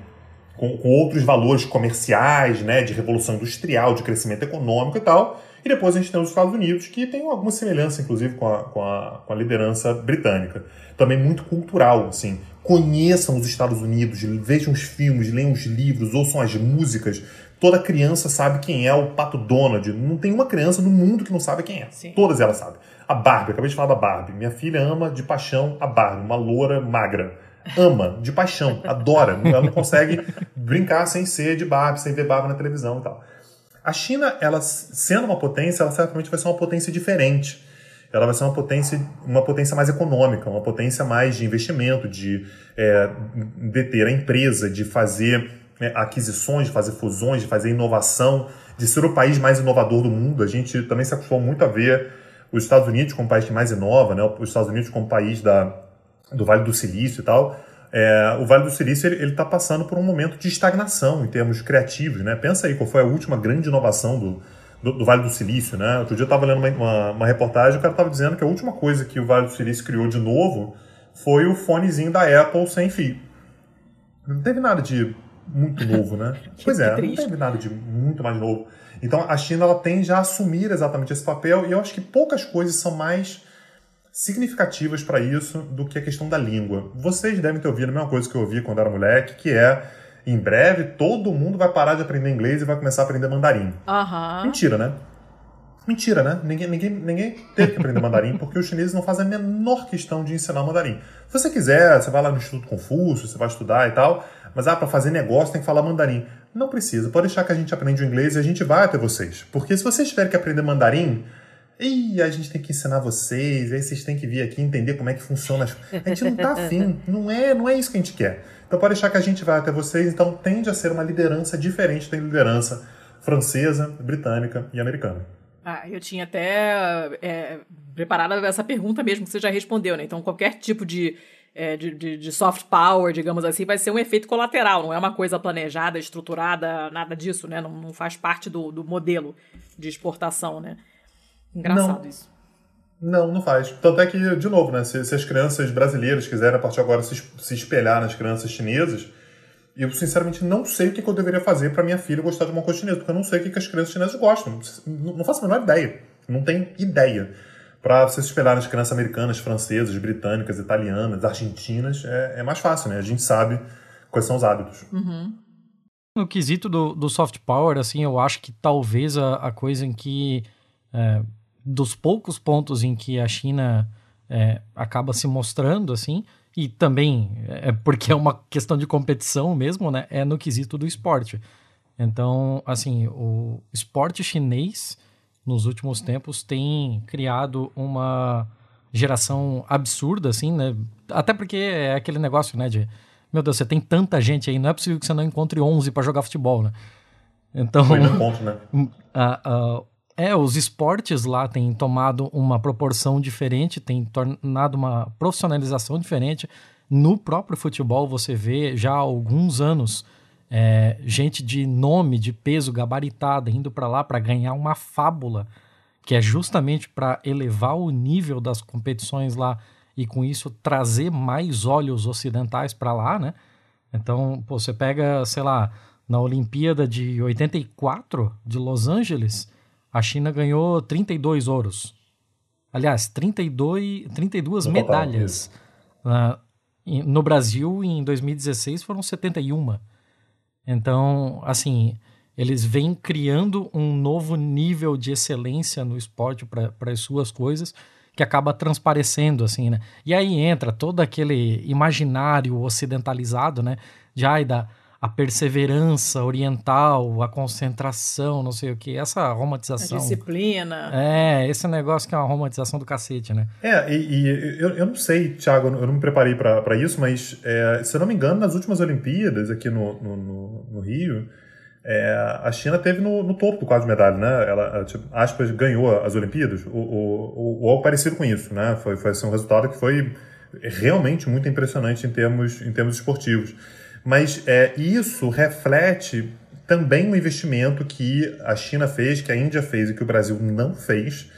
com, com, outros valores comerciais, né? de revolução industrial, de crescimento econômico e tal. E depois a gente tem os Estados Unidos, que tem alguma semelhança, inclusive, com a, com a, com a liderança britânica. Também muito cultural, assim. Conheçam os Estados Unidos, vejam os filmes, leiam os livros, ouçam as músicas. Toda criança sabe quem é o Pato Donald. Não tem uma criança no mundo que não sabe quem é. Sim. Todas elas sabem. A Barbie, acabei de falar da Barbie. Minha filha ama de paixão a Barbie, uma loura magra. Ama, de paixão, adora. Ela não consegue brincar sem ser de Barbie, sem ver Barbie na televisão e tal. A China, ela sendo uma potência, ela certamente vai ser uma potência diferente. Ela vai ser uma potência, uma potência mais econômica, uma potência mais de investimento, de é, deter a empresa, de fazer é, aquisições, de fazer fusões, de fazer inovação, de ser o país mais inovador do mundo. A gente também se acostumou muito a ver os Estados Unidos como o país que mais inova, né? os Estados Unidos como país da, do Vale do Silício e tal. É, o Vale do Silício ele está passando por um momento de estagnação em termos criativos. Né? Pensa aí qual foi a última grande inovação do, do, do Vale do Silício. Né? Outro dia eu estava lendo uma, uma, uma, reportagem e o cara estava dizendo que a última coisa que o Vale do Silício criou de novo foi o fonezinho da Apple sem fio. Não teve nada de muito novo, né? pois é, não teve nada de muito mais novo. Então a China ela tende a assumir exatamente esse papel e eu acho que poucas coisas são mais significativas para isso do que a questão da língua. Vocês devem ter ouvido a mesma coisa que eu ouvi quando era moleque, que é em breve todo mundo vai parar de aprender inglês e vai começar a aprender mandarim. Uhum. Mentira, né? Mentira, né? Ninguém, ninguém, ninguém teve que aprender mandarim porque os chineses não fazem a menor questão de ensinar mandarim. Se você quiser, você vai lá no Instituto Confúcio, você vai estudar e tal, mas ah, para fazer negócio tem que falar mandarim. Não precisa, pode deixar que a gente aprende o inglês e a gente vai até vocês. Porque se vocês tiverem que aprender mandarim, e a gente tem que ensinar vocês, aí vocês têm que vir aqui entender como é que funciona. A gente não tá afim, não é, não é isso que a gente quer. Então pode deixar que a gente vai até vocês, então tende a ser uma liderança diferente da liderança francesa, britânica e americana. Ah, eu tinha até é, preparado essa pergunta mesmo que você já respondeu, né? Então qualquer tipo de é, de, de, de, soft power, digamos assim, vai ser um efeito colateral, não é uma coisa planejada, estruturada, nada disso, né? Não, não faz parte do, do modelo de exportação, né? Engraçado não. isso. Não, não faz. Tanto é que, de novo, né? Se, se as crianças brasileiras quiserem a partir de agora se, se espelhar nas crianças chinesas, eu sinceramente não sei o que, que eu deveria fazer para minha filha gostar de uma coisa chinesa, porque eu não sei o que, que as crianças chinesas gostam. Não, não faço a menor ideia. Não tenho ideia para você se espelhar nas crianças americanas, francesas, britânicas, italianas, argentinas, é, é, mais fácil, né? A gente sabe quais são os hábitos. Uhum. No quesito do, do soft power, assim, eu acho que talvez a, a coisa em que. É, dos poucos pontos em que a China é, acaba se mostrando, assim, e também é porque é uma questão de competição mesmo, né? É no quesito do esporte. Então, assim, o esporte chinês nos últimos tempos tem criado uma geração absurda, assim, né? Até porque é aquele negócio, né, de meu Deus, você tem tanta gente aí, não é possível que você não encontre 11 para jogar futebol, né? Então, Foi no ponto, né? é, os esportes lá têm tomado uma proporção diferente, tem tornado uma profissionalização diferente. No próprio futebol, você vê já há alguns anos é, gente de nome, de peso, gabaritada, indo para lá para ganhar uma fábula, que é justamente para elevar o nível das competições lá e com isso trazer mais olhos ocidentais para lá, né? Então, pô, você pega, sei lá, na Olimpíada de 84 de Los Angeles, a China ganhou 32 ouros. Aliás, 32, 32 no medalhas. Uh, no Brasil, em 2016, foram 71. Então, assim, eles vêm criando um novo nível de excelência no esporte para as suas coisas que acaba transparecendo, assim, né? E aí entra todo aquele imaginário ocidentalizado, né? De, ai, da, a perseverança oriental, a concentração, não sei o que, essa romantização. A disciplina. É, esse negócio que é uma romantização do cacete, né? É, e, e eu, eu não sei, Thiago, eu não me preparei para isso, mas é, se eu não me engano, nas últimas Olimpíadas aqui no, no, no, no Rio, é, a China teve no, no, topo do quadro de medalha, né? Ela, tipo, aspas, ganhou as Olimpíadas, ou, ou, ou algo parecido com isso, né? Foi, foi assim, um resultado que foi realmente muito impressionante em termos, em termos esportivos. Mas é, isso reflete também um investimento que a China fez, que a Índia fez e que o Brasil não fez,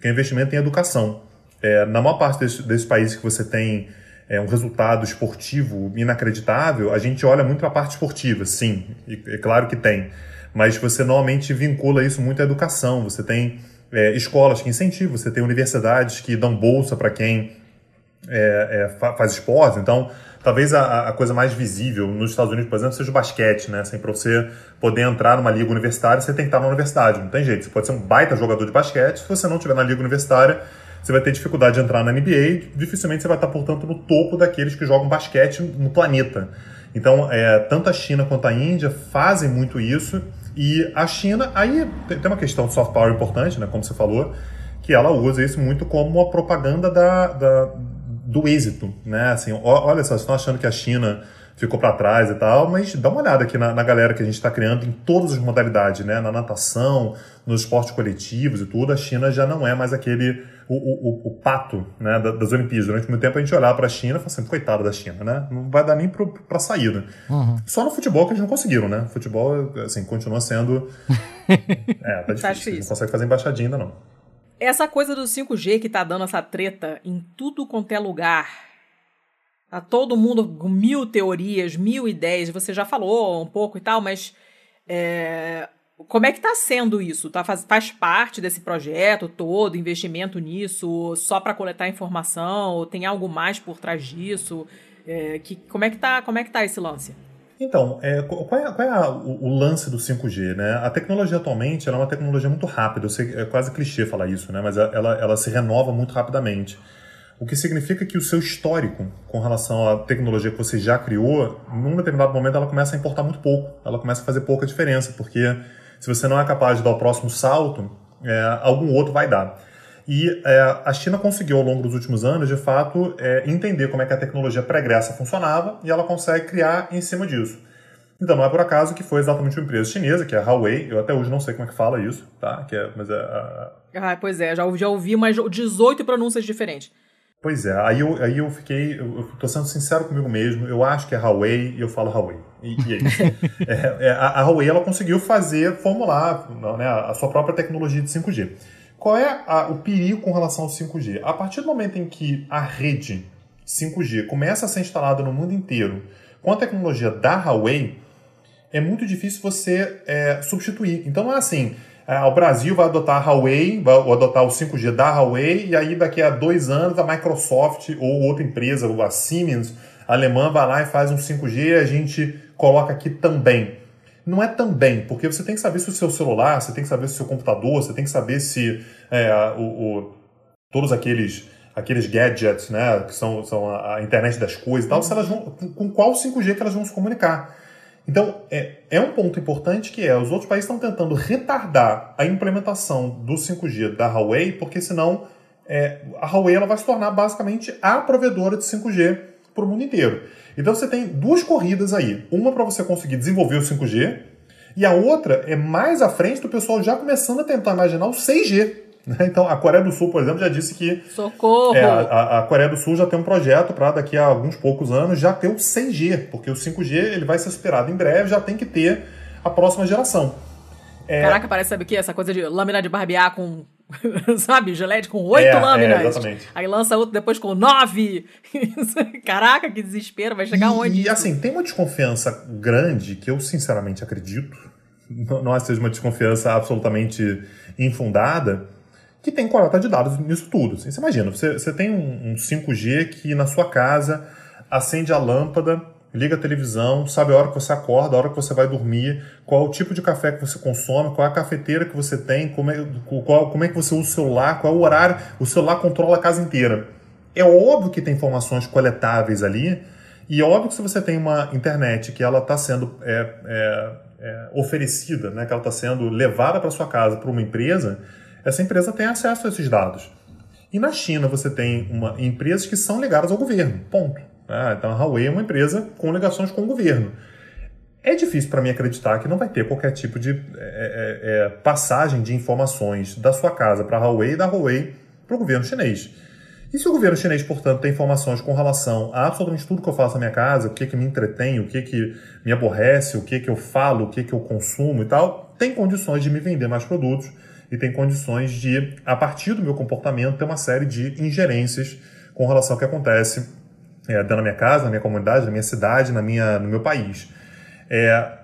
que é o investimento em educação. É, na maior parte desses, desses países que você tem é, um resultado esportivo inacreditável, a gente olha muito para a parte esportiva, sim, e, é claro que tem. mas você normalmente vincula isso muito à educação. Você tem é, escolas que incentivam, você tem universidades que dão bolsa para quem é, é, faz esporte. Então, talvez a, a, coisa mais visível nos Estados Unidos, por exemplo, seja o basquete, né? Assim, para você poder entrar numa liga universitária, você tem que estar na universidade. Não tem jeito. Você pode ser um baita jogador de basquete, se você não estiver na liga universitária, você vai ter dificuldade de entrar na NBA. Dificilmente você vai estar, portanto, no topo daqueles que jogam basquete no planeta. Então, é, tanto a China quanto a Índia fazem muito isso. E a China, aí tem uma questão de soft power importante, né, como você falou, que ela usa isso muito como uma propaganda da, da do êxito. Né? Assim, olha só, vocês estão achando que a China ficou para trás e tal, mas dá uma olhada aqui na, na galera que a gente está criando em todas as modalidades, né? na natação, nos esportes coletivos e tudo, a China já não é mais aquele o, o, o pato né, das Olimpíadas. Durante muito tempo a gente olhava para a China e falava assim, coitado da China, né? Não vai dar nem para saída. Uhum. Só no futebol que eles não conseguiram, né? O futebol, assim, continua sendo... é, tá. Tá difícil. Não consegue fazer embaixadinha ainda, não. Essa coisa do 5G que tá dando essa treta em tudo quanto é lugar. Tá todo mundo com mil teorias, mil ideias. Você já falou um pouco e tal, mas... É, como é que está sendo isso? Tá, faz, faz parte desse projeto todo, investimento nisso, só para coletar informação? Ou tem algo mais por trás disso? É, que, como, é que tá, como é que tá esse lance? Então, é, qual é, qual é a, o, o, lance do 5G? Né? A tecnologia atualmente é uma tecnologia muito rápida, eu sei, é quase clichê falar isso, né? mas ela, ela se renova muito rapidamente. O que significa que o seu histórico com relação à tecnologia que você já criou, num determinado momento ela começa a importar muito pouco, ela começa a fazer pouca diferença, porque se você não é capaz de dar o próximo salto, é, algum outro vai dar. E é, a China conseguiu, ao longo dos últimos anos, de fato, é, entender como é que a tecnologia pregressa funcionava e ela consegue criar em cima disso. Então, não é por acaso que foi exatamente uma empresa chinesa, que é a Huawei, eu até hoje não sei como é que fala isso, tá? Que é, mas é, a... Ah, pois é, já, já ouvi umas 18 pronúncias diferentes. Pois é, aí eu, aí eu fiquei, eu, eu tô sendo sincero comigo mesmo, eu acho que é Huawei e eu falo Huawei. E, e é isso. é, é, a, a Huawei ela conseguiu fazer, formular né, a sua própria tecnologia de 5G. Qual é a, o perigo com relação ao 5G? A partir do momento em que a rede 5G começa a ser instalada no mundo inteiro com a tecnologia da Huawei, é muito difícil você é, substituir. Então não é assim, é, o Brasil vai adotar a Huawei, vai adotar o 5G da Huawei, e aí daqui a dois anos a Microsoft ou outra empresa, a Siemens alemã, vai lá e faz um 5G e a gente coloca aqui também. Não é também, porque você tem que saber se o seu celular, você tem que saber se o seu computador, você tem que saber se é, o, o, todos aqueles aqueles gadgets, né, que são, são a, a internet das coisas e tal, se elas vão, com qual 5G que elas vão se comunicar. Então, é, é um ponto importante que é, os outros países estão tentando retardar a implementação do 5G da Huawei, porque senão é, a Huawei ela vai se tornar basicamente a provedora de 5G para o mundo inteiro. Então você tem duas corridas aí. Uma para você conseguir desenvolver o 5G, e a outra é mais à frente do pessoal já começando a tentar imaginar o 6G. Né? Então, a Coreia do Sul, por exemplo, já disse que. Socorro! É, a, a, Coreia do Sul já tem um projeto para daqui a alguns poucos anos já ter o 6G, porque o 5G ele vai ser superado em breve, já tem que ter a próxima geração. É... Caraca, parece, sabe o que? Essa coisa de lâmina de barbear com. sabe, gelete com oito é, lâminas. É, exatamente. Aí lança outro depois com nove. Caraca, que desespero, vai chegar e, onde? E assim, tem uma desconfiança grande que eu sinceramente acredito. Não, seja uma desconfiança absolutamente infundada que tem coleta de dados nisso tudo. Você imagina, você, você tem um, um 5G que na sua casa acende a lâmpada, liga a televisão, sabe a hora que você acorda, a hora que você vai dormir, qual o tipo de café que você consome, qual é a cafeteira que você tem, como é, qual, como é que você usa o celular, qual é o horário, o celular controla a casa inteira. É óbvio que tem informações coletáveis ali, e é óbvio que se você tem uma internet que ela está sendo é, é, é, oferecida, né, que ela está sendo levada para sua casa por uma empresa, essa empresa tem acesso a esses dados. E na China você tem uma, empresas que são ligadas ao governo, ponto. Ah, então a Huawei é uma empresa com ligações com o governo. É difícil para mim acreditar que não vai ter qualquer tipo de é, é, é, passagem de informações da sua casa para a Huawei e da Huawei para o governo chinês. E se o governo chinês, portanto, tem informações com relação a absolutamente tudo que eu faço na minha casa, o que, que me entretém, o que, que me aborrece, o que, que eu falo, o que, que eu consumo e tal, tem condições de me vender mais produtos e tem condições de, a partir do meu comportamento, ter uma série de ingerências com relação ao que acontece é, dentro da minha casa, na minha comunidade, na minha cidade, na minha, no meu país. É,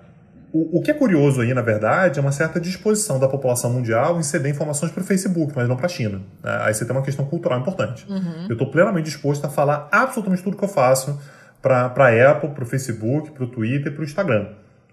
O, o, que é curioso aí, na verdade, é uma certa disposição da população mundial em ceder informações para o Facebook, mas não para a China. É, aí você tem uma questão cultural importante. Uhum. Eu estou plenamente disposto a falar absolutamente tudo que eu faço para a Apple, para o Facebook, para o Twitter para o Instagram.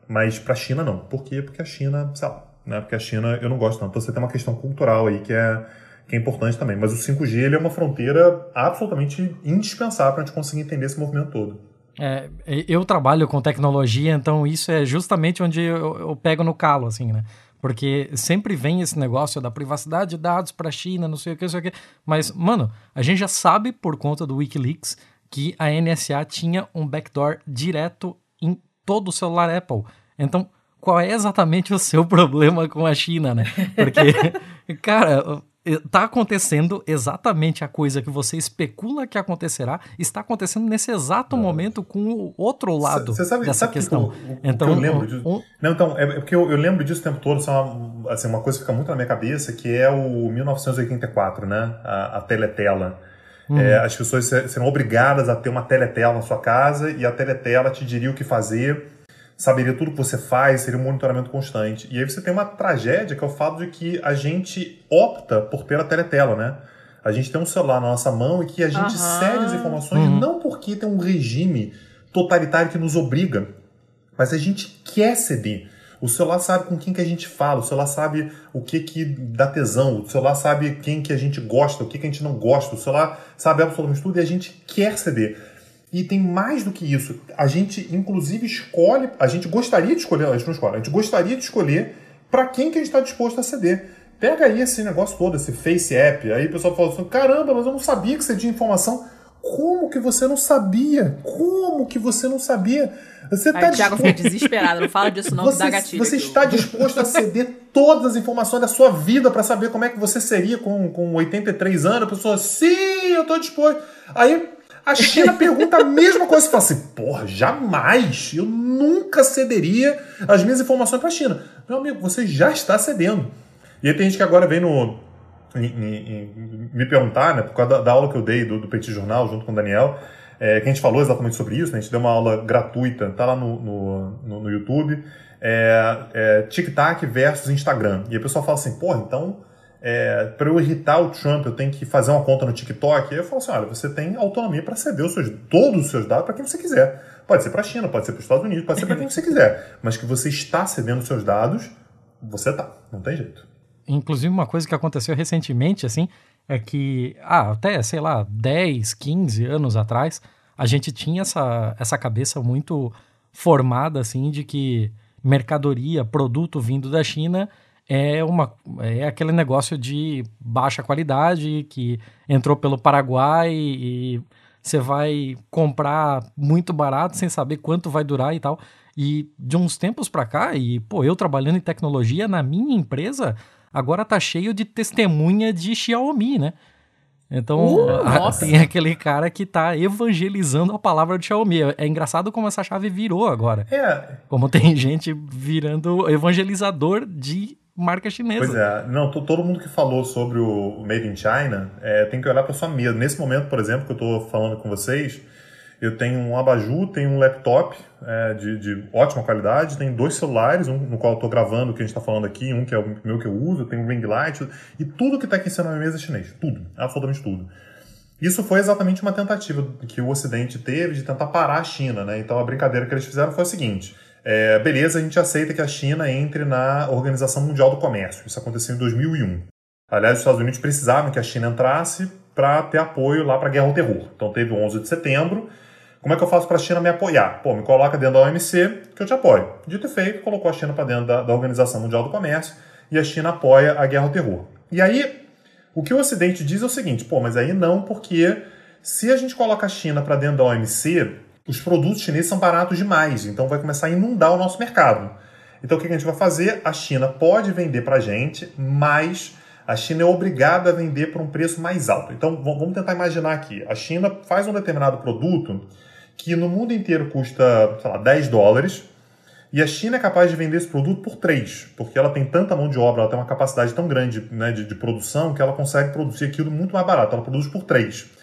Mas para a China não. Por quê? Porque a China, sei lá, né? porque a China eu não gosto tanto. Então você tem uma questão cultural aí que é, que é importante também. Mas o 5G ele é uma fronteira absolutamente indispensável para a gente conseguir entender esse movimento todo. É, eu trabalho com tecnologia, então isso é justamente onde eu, eu, pego no calo, assim, né? Porque sempre vem esse negócio da privacidade de dados para a China, não sei o que, não sei o que. Mas, mano, a gente já sabe por conta do Wikileaks que a NSA tinha um backdoor direto em todo o celular Apple. Então, qual é exatamente o seu problema com a China, né? Porque, cara, tá acontecendo exatamente a coisa que você especula que acontecerá, está acontecendo nesse exato momento com o outro lado cê, cê sabe, dessa sabe questão. Que eu, então, eu lembro disso. Um, Não, então, é porque eu, eu, lembro disso o tempo todo, só uma, assim, uma coisa que fica muito na minha cabeça, que é o 1984, né? A, a teletela. Hum. É, as pessoas serão obrigadas a ter uma teletela na sua casa e a teletela te diria o que fazer saberia tudo que você faz, seria um monitoramento constante. E aí você tem uma tragédia que é o fato de que a gente opta por ter a teletela, né? A gente tem um celular na nossa mão e que a gente uhum. segue as informações uhum. não porque tem um regime totalitário que nos obriga, mas a gente quer ceder. O celular sabe com quem que a gente fala, o celular sabe o que que dá tesão, o celular sabe quem que a gente gosta, o que que a gente não gosta, o celular sabe absolutamente tudo e a gente quer ceder. E tem mais do que isso. A gente, inclusive, escolhe. A gente gostaria de escolher. A gente não escolhe. A gente gostaria de escolher para quem que a gente está disposto a ceder. Pega aí esse negócio todo, esse Face App. Aí o pessoal fala assim: caramba, mas eu não sabia que você tinha informação. Como que você não sabia? Como que você não sabia? Você tá o Thiago fica desesperado, não fala disso não, você, que dá gatilho. Você está disposto a ceder todas as informações da sua vida para saber como é que você seria com, com 83 anos? A pessoa, sim, eu estou disposto. Aí a China pergunta a mesma coisa. Você fala assim, porra, jamais. Eu nunca cederia as minhas informações para a China. Meu amigo, você já está cedendo. E aí tem gente que agora vem no, em, em, me perguntar, né, por causa da, da, aula que eu dei do, do Petit Jornal, junto com o Daniel, é, que a gente falou exatamente sobre isso, né, a gente deu uma aula gratuita, tá lá no, no, no, no YouTube, é, é, TikTok versus Instagram. E a pessoa fala assim, porra, então é, para eu irritar o Trump, eu tenho que fazer uma conta no TikTok. Aí eu falo assim: olha, você tem autonomia para ceder os seus, todos os seus dados para quem você quiser. Pode ser para a China, pode ser para os Estados Unidos, pode ser para quem você quiser. Mas que você está cedendo os seus dados, você tá. Não tem jeito. Inclusive, uma coisa que aconteceu recentemente, assim, é que, ah, até, sei lá, 10, 15 anos atrás, a gente tinha essa, essa cabeça muito formada, assim, de que mercadoria, produto vindo da China é, uma, é aquele negócio de baixa qualidade que entrou pelo Paraguai e você vai comprar muito barato sem saber quanto vai durar e tal. E de uns tempos para cá, e pô, eu trabalhando em tecnologia na minha empresa, agora tá cheio de testemunha de Xiaomi, né? Então, uh, a, tem aquele cara que tá evangelizando a palavra de Xiaomi. É, é engraçado como essa chave virou agora. É. Como tem gente virando evangelizador de marca chinesa. Pois é, não, todo mundo que falou sobre o Made in China é, tem que olhar para sua mesa. Nesse momento, por exemplo, que eu estou falando com vocês, eu tenho um abajur, tenho um laptop é, de, de, ótima qualidade, tenho dois celulares, um no qual eu estou gravando o que a gente está falando aqui, um que é o meu que eu uso, tenho um ring light, e tudo que está aqui em cima da minha mesa é chinês. Tudo, absolutamente tudo. Isso foi exatamente uma tentativa que o Ocidente teve de tentar parar a China, né? Então a brincadeira que eles fizeram foi a seguinte: é, beleza, a gente aceita que a China entre na Organização Mundial do Comércio. Isso aconteceu em 2001. Aliás, os Estados Unidos precisavam que a China entrasse para ter apoio lá para a guerra ao terror. Então teve o 11 de setembro. Como é que eu faço para a China me apoiar? Pô, me coloca dentro da OMC que eu te apoio. Dito e feito, colocou a China para dentro da, da Organização Mundial do Comércio e a China apoia a guerra ao terror. E aí, o que o Ocidente diz é o seguinte: pô, mas aí não, porque se a gente coloca a China para dentro da OMC, os produtos chineses são baratos demais, então vai começar a inundar o nosso mercado. Então o que a gente vai fazer? A China pode vender para a gente, mas a China é obrigada a vender por um preço mais alto. Então vamos tentar imaginar aqui: a China faz um determinado produto que no mundo inteiro custa, sei lá, 10 dólares, e a China é capaz de vender esse produto por 3, porque ela tem tanta mão de obra, ela tem uma capacidade tão grande né, de, de produção que ela consegue produzir aquilo muito mais barato. Ela produz por 3.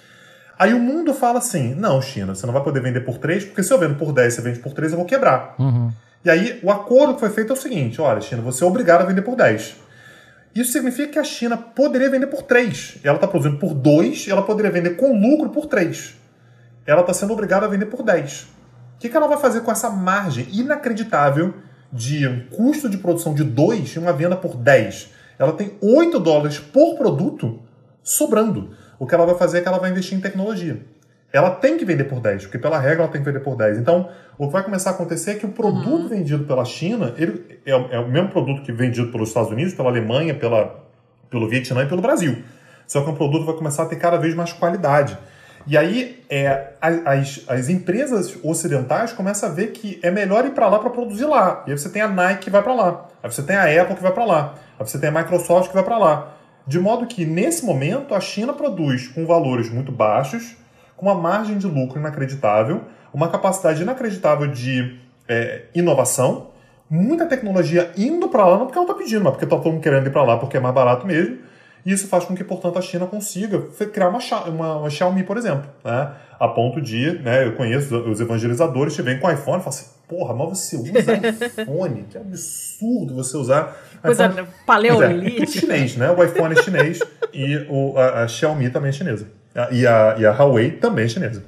Aí o mundo fala assim: não, China, você não vai poder vender por 3, porque se eu vendo por 10 você vende por 3, eu vou quebrar. Uhum. E aí, o acordo que foi feito é o seguinte: olha, China, você é obrigado a vender por 10. Isso significa que a China poderia vender por 3. Ela está produzindo por 2 e ela poderia vender com lucro por 3. Ela está sendo obrigada a vender por 10. O que, que ela vai fazer com essa margem inacreditável de um custo de produção de 2 e uma venda por 10? Ela tem 8 dólares por produto sobrando. O que ela vai fazer é que ela vai investir em tecnologia ela tem que vender por 10, porque pela regra ela tem que vender por 10. Então, o que vai começar a acontecer é que o produto uhum. vendido pela China, ele é, é, o mesmo produto que é vendido pelos Estados Unidos, pela Alemanha, pela, pelo Vietnã e pelo Brasil. Só que o produto vai começar a ter cada vez mais qualidade. E aí, é, as, as empresas ocidentais começam a ver que é melhor ir para lá para produzir lá. E aí você tem a Nike que vai para lá. Aí você tem a Apple que vai para lá. Aí você tem a Microsoft que vai para lá. De modo que, nesse momento, a China produz com valores muito baixos, com uma margem de lucro inacreditável, uma capacidade inacreditável de é, inovação, muita tecnologia indo para lá, não porque ela está pedindo, mas porque está todo mundo querendo ir para lá porque é mais barato mesmo. E isso faz com que, portanto, a China consiga criar uma, uma, uma Xiaomi, por exemplo. Né? A ponto de, né, eu conheço os evangelizadores que vêm com iPhone e falam assim, porra, mas você usa iPhone? que absurdo você usar. Coisa iPhone. paleolítica. É, chinês, né? O iPhone é chinês e o, a, a Xiaomi também é chinesa. E a, e a Huawei também é chinesa.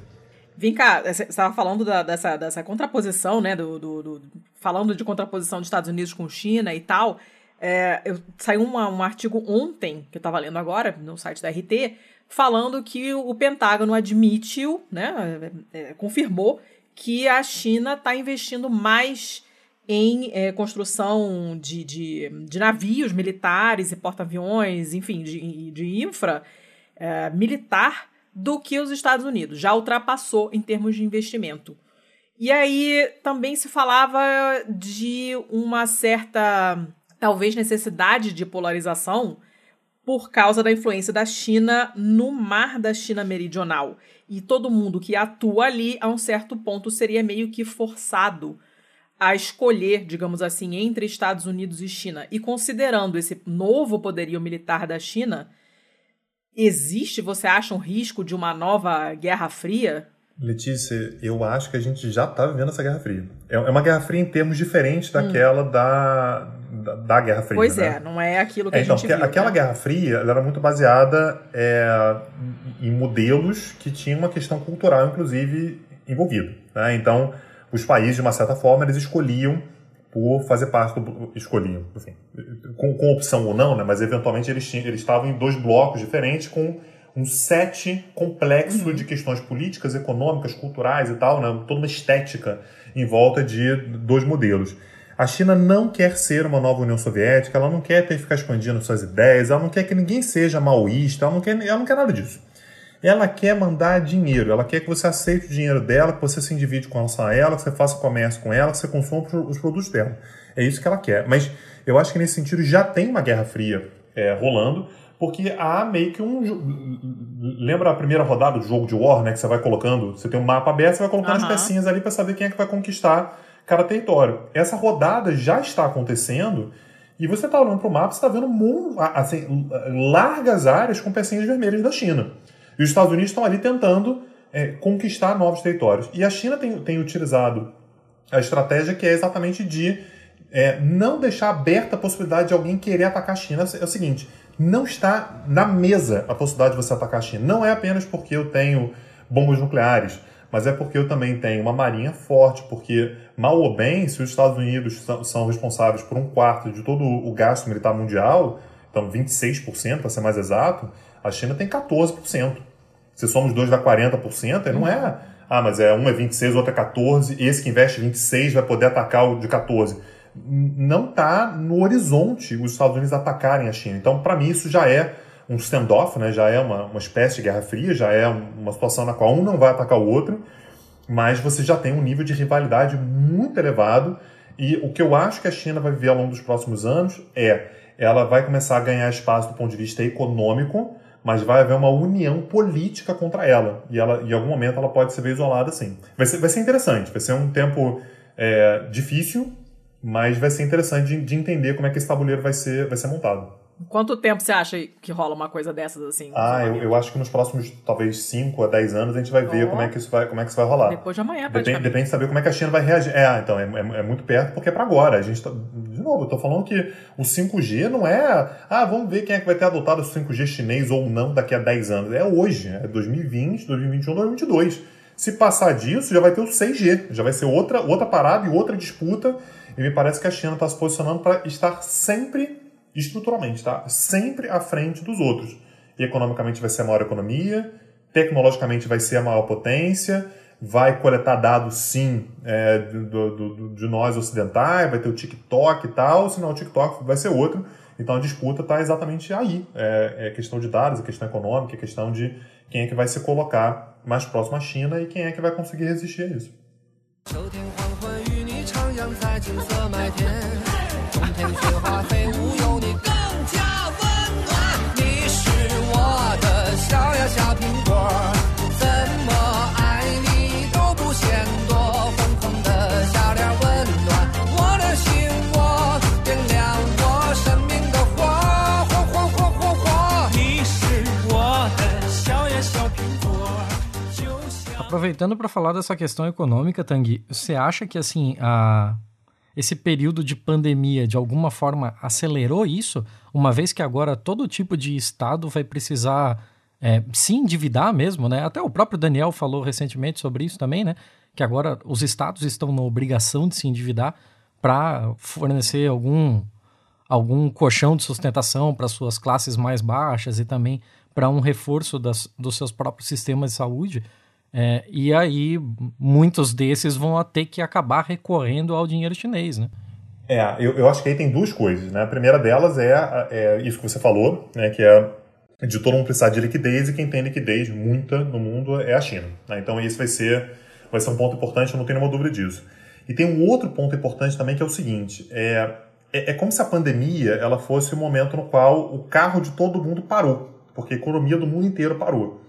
Vem cá, você estava falando da, dessa, dessa contraposição, né? Do, do, do, falando de contraposição dos Estados Unidos com China e tal. É, eu, saiu uma, um artigo ontem, que eu estava lendo agora, no site da RT, falando que o Pentágono admitiu, né? É, é, confirmou que a China está investindo mais em é, construção de, de, de, navios militares e porta-aviões, enfim, de, de infra é, militar do que os Estados Unidos. Já ultrapassou em termos de investimento. E aí também se falava de uma certa, talvez, necessidade de polarização por causa da influência da China no mar da China Meridional. E todo mundo que atua ali, a um certo ponto, seria meio que forçado a escolher, digamos assim, entre Estados Unidos e China. E considerando esse novo poderio militar da China, Existe, você acha, um risco de uma nova Guerra Fria? Letícia, eu acho que a gente já está vivendo essa Guerra Fria. É, é uma Guerra Fria em termos diferentes daquela hum. da, da, da, Guerra Fria. Pois né? é, não é aquilo que é, a então, gente viu. Aquela né? Guerra Fria era muito baseada é, em modelos que tinham uma questão cultural, inclusive, envolvida. Né? Então, os países, de uma certa forma, eles escolhiam por fazer parte do. escolhiam, enfim, com, com opção ou não, né? mas eventualmente eles, tinham, eles estavam em dois blocos diferentes com um set complexo uhum. de questões políticas, econômicas, culturais e tal, né? toda uma estética em volta de dois modelos. A China não quer ser uma nova União Soviética, ela não quer ter que ficar expandindo suas ideias, ela não quer que ninguém seja maoísta, ela não quer, ela não quer nada disso. Ela quer mandar dinheiro, ela quer que você aceite o dinheiro dela, que você se individe com ela, que você faça comércio com ela, que você consuma os produtos dela. É isso que ela quer. Mas eu acho que nesse sentido já tem uma guerra fria é, rolando, porque há meio que um. Lembra a primeira rodada do jogo de War, né? Que você vai colocando, você tem um mapa aberto, você vai colocando uhum. as pecinhas ali para saber quem é que vai conquistar cada território. Essa rodada já está acontecendo. E você está olhando para o mapa, você está vendo assim, largas áreas com pecinhas vermelhas da China. E os Estados Unidos estão ali tentando é, conquistar novos territórios. E a China tem, tem utilizado a estratégia que é exatamente de é, não deixar aberta a possibilidade de alguém querer atacar a China. É o seguinte, não está na mesa a possibilidade de você atacar a China. Não é apenas porque eu tenho bombas nucleares, mas é porque eu também tenho uma marinha forte, porque, mal ou bem, se os Estados Unidos são, responsáveis por um quarto de todo o gasto militar mundial, então 26% para ser mais exato, a China tem 14%. Se somos dois dá 40%, não é. Ah, mas é um é 26, o outro é 14, esse que investe 26 vai poder atacar o de 14. Não está no horizonte os Estados Unidos atacarem a China. Então, para mim, isso já é um standoff, né? já é uma, uma espécie de guerra fria, já é uma situação na qual um não vai atacar o outro, mas você já tem um nível de rivalidade muito elevado. E o que eu acho que a China vai viver ao longo dos próximos anos é ela vai começar a ganhar espaço do ponto de vista econômico, mas vai haver uma união política contra ela. E ela, em algum momento ela pode ser ver isolada sim. Vai ser, vai ser interessante, vai ser um tempo é, difícil, mas vai ser interessante de, de, entender como é que esse tabuleiro vai ser, vai ser montado. Quanto tempo você acha que rola uma coisa dessas assim? Ah, eu, eu acho que nos próximos, talvez, 5 a 10 anos, a gente vai ver oh. como, é que isso vai, como é que isso vai rolar. Depois de amanhã, depende, depende de saber como é que a China vai reagir. É, então, é, é, é muito perto porque é para agora. A gente tá, de novo, eu tô falando que o 5G não é, ah, vamos ver quem é que vai ter adotado o 5G chinês ou não daqui a 10 anos. É hoje, é 2020, 2021, 2022. Se passar disso, já vai ter o 6G, já vai ser outra, outra parada e outra disputa. E me parece que a China está se posicionando para estar sempre estruturalmente, tá? Sempre à frente dos outros. E economicamente vai ser a maior economia, tecnologicamente vai ser a maior potência, vai coletar dados sim é, do, do, de nós ocidentais, vai ter o TikTok e tal, senão o TikTok vai ser outro. Então a disputa está exatamente aí. É, é, questão de dados, é questão econômica, é questão de quem é que vai se colocar mais próximo à China e quem é que vai conseguir resistir a isso. Aproveitando para falar dessa questão econômica, Tanguy, você acha que assim a esse período de pandemia de alguma forma acelerou isso, uma vez que agora todo tipo de estado vai precisar é, se endividar mesmo, né? Até o próprio Daniel falou recentemente sobre isso também, né? Que agora os estados estão na obrigação de se endividar para fornecer algum algum colchão de sustentação para suas classes mais baixas e também para um reforço das, dos seus próprios sistemas de saúde. É, e aí, muitos desses vão ter que acabar recorrendo ao dinheiro chinês, né? É, eu, eu acho que aí tem duas coisas, né? A primeira delas é, é isso que você falou, né? Que é de todo mundo precisar de liquidez e quem tem liquidez muita no mundo é a China. Né? Então esse vai ser, vai ser um ponto importante, eu não tenho nenhuma dúvida disso. E tem um outro ponto importante também que é o seguinte, é, é, é como se a pandemia ela fosse o um momento no qual o carro de todo mundo parou, porque a economia do mundo inteiro parou.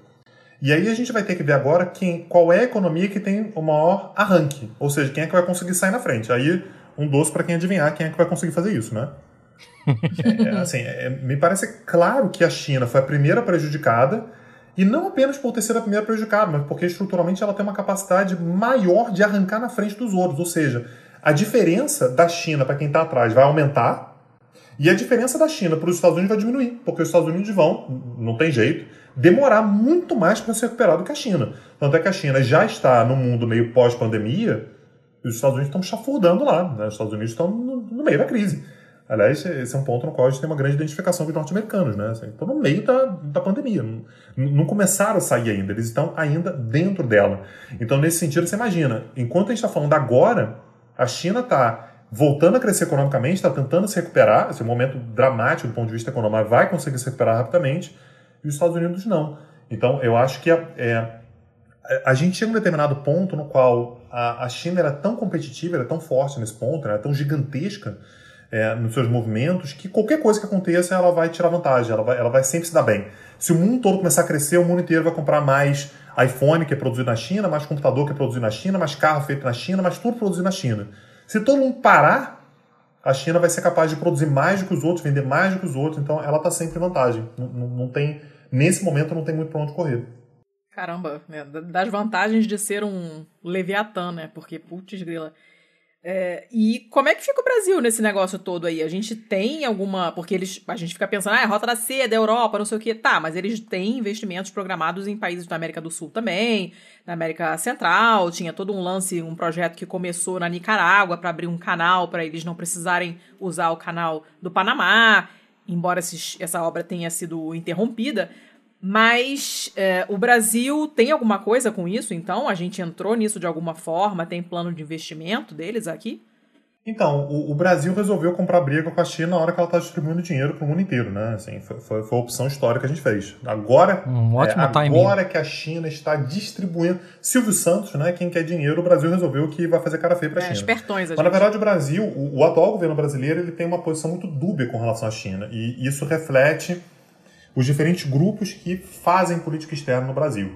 E aí a gente vai ter que ver agora quem, qual é a economia que tem o maior arranque, ou seja, quem é que vai conseguir sair na frente. Aí um doce para quem adivinhar quem é que vai conseguir fazer isso, né? é, assim, é, me parece claro que a China foi a primeira prejudicada e não apenas por ter sido a primeira prejudicada, mas porque estruturalmente ela tem uma capacidade maior de arrancar na frente dos outros. Ou seja, a diferença da China para quem está atrás vai aumentar e a diferença da China para os Estados Unidos vai diminuir, porque os Estados Unidos vão, não tem jeito, demorar muito mais para se recuperar do que a China. Tanto é que a China já está no mundo meio pós-pandemia e os Estados Unidos estão chafurdando lá. Né? Os Estados Unidos estão no, no, meio da crise. Aliás, esse é um ponto no qual a gente tem uma grande identificação com os norte-americanos. Né? Assim, estão no meio da, da pandemia. Não, não começaram a sair ainda, eles estão ainda dentro dela. Então, nesse sentido, você imagina, enquanto a gente está falando agora, a China está voltando a crescer economicamente, está tentando se recuperar, esse é um momento dramático do ponto de vista econômico, vai conseguir se recuperar rapidamente, e os Estados Unidos não. Então, eu acho que é, é, a gente chega a um determinado ponto no qual a, a China era tão competitiva, era tão forte nesse ponto, era tão gigantesca é, nos seus movimentos, que qualquer coisa que aconteça, ela vai tirar vantagem, ela vai, ela vai sempre se dar bem. Se o mundo todo começar a crescer, o mundo inteiro vai comprar mais iPhone que é produzido na China, mais computador que é produzido na China, mais carro feito na China, mais tudo produzido na China. Se todo mundo parar, a China vai ser capaz de produzir mais do que os outros, vender mais do que os outros, então ela está sempre em vantagem. Não, não, tem, nesse momento não tem muito para onde correr. Caramba, né? das vantagens de ser um Leviatã, né? Porque, putz grila, é, e como é que fica o Brasil nesse negócio todo aí? A gente tem alguma. Porque eles, a gente fica pensando, ah, é rota da seda, Europa, não sei o quê. Tá, mas eles têm investimentos programados em países da América do Sul também, na América Central. Tinha todo um lance, um projeto que começou na Nicarágua para abrir um canal para eles não precisarem usar o canal do Panamá, embora esses, essa obra tenha sido interrompida. Mas é, o Brasil tem alguma coisa com isso, então? A gente entrou nisso de alguma forma? Tem plano de investimento deles aqui? Então, o, o Brasil resolveu comprar briga com a China na hora que ela está distribuindo dinheiro para o mundo inteiro, né? Assim, foi, foi, foi, a opção histórica que a gente fez. Agora, um ótimo é, agora que a China está distribuindo. Silvio Santos, né? Quem quer dinheiro, o Brasil resolveu que vai fazer cara feia para a é, China. Espertões, a Mas, gente. na verdade, o Brasil, o, o atual governo brasileiro, ele tem uma posição muito dúbia com relação à China. E isso reflete os diferentes grupos que fazem política externa no Brasil.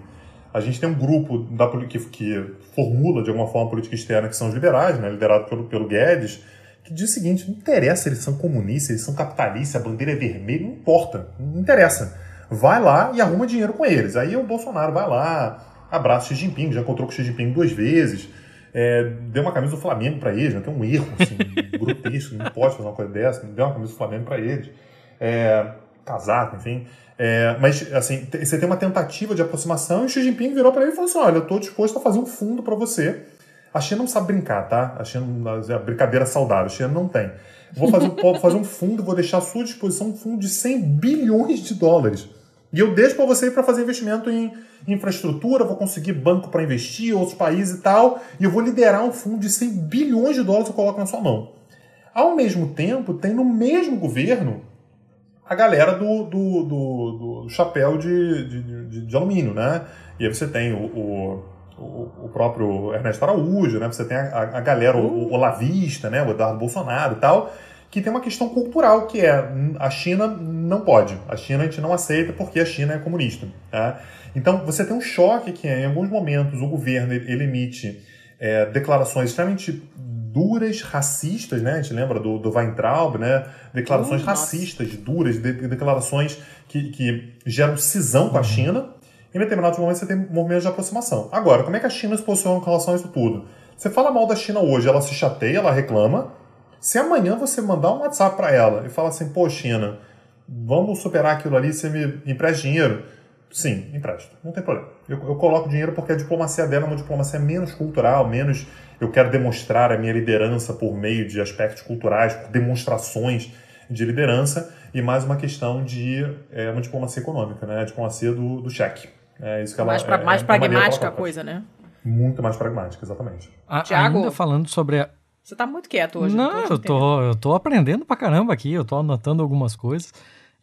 A gente tem um grupo da, que, que formula, de alguma forma, política externa, que são os liberais, né, liderado pelo, pelo Guedes, que que diz o seguinte: não interessa eles são comunistas, eles são capitalistas, a bandeira é vermelha, não importa, não interessa. Vai lá e arruma dinheiro com eles. Aí o Bolsonaro vai lá, abraça Xi Jinping, já encontrou com Xi Jinping duas vezes, é, deu uma camisa do Flamengo para eles, né? tem um erro assim, grotesco, não pode fazer uma coisa dessa, deu uma camisa do Flamengo para eles. É, casaco, enfim. É, mas, assim, você tem uma tentativa de aproximação e Xi Jinping virou para ele e falou assim: olha, eu estou disposto a fazer um fundo para você. A China não sabe brincar, tá? A China, a brincadeira saudável, a China não tem. Vou fazer, fazer um fundo, vou deixar à sua disposição um fundo de 100 bilhões de dólares. E eu deixo para você para fazer investimento em infraestrutura, vou conseguir banco para investir, outros países e tal, e eu vou liderar um fundo de 100 bilhões de dólares que eu coloco na sua mão. Ao mesmo tempo, tem no mesmo governo a galera do, do, do, do chapéu de, de, de, de, alumínio, né? E aí você tem o, o, o próprio Ernesto Araújo, né? Você tem a, a galera, o, o Olavista, né? O Eduardo Bolsonaro e tal, que tem uma questão cultural, que é a China não pode. A China a gente não aceita porque a China é comunista. Tá? Então você tem um choque que em alguns momentos o governo ele emite é, declarações extremamente duras, racistas, né? A gente lembra do, do Weintraub, né? Declarações racistas, duras, de, de declarações que, que geram cisão com a uhum. China. Em determinados momentos você tem movimentos de aproximação. Agora, como é que a China se posiciona com relação a isso tudo? Você fala mal da China hoje, ela se chateia, ela reclama. Se amanhã você mandar um WhatsApp para ela e falar assim, pô, China, vamos superar aquilo ali, você me empresta dinheiro? Sim, empresto. Não tem problema. Eu, eu, coloco dinheiro porque a diplomacia dela é uma diplomacia menos cultural, menos eu quero demonstrar a minha liderança por meio de aspectos culturais, por demonstrações de liderança, e mais uma questão de é, uma diplomacia econômica, né? A diplomacia do, do cheque. É isso que ela, mais pra, é, mais é, pragmática a coisa, né? Muito mais pragmática, exatamente. A, Tiago, ainda falando sobre a... Você tá muito quieto hoje. Não, não tô eu, tô, eu tô aprendendo pra caramba aqui, eu tô anotando algumas coisas.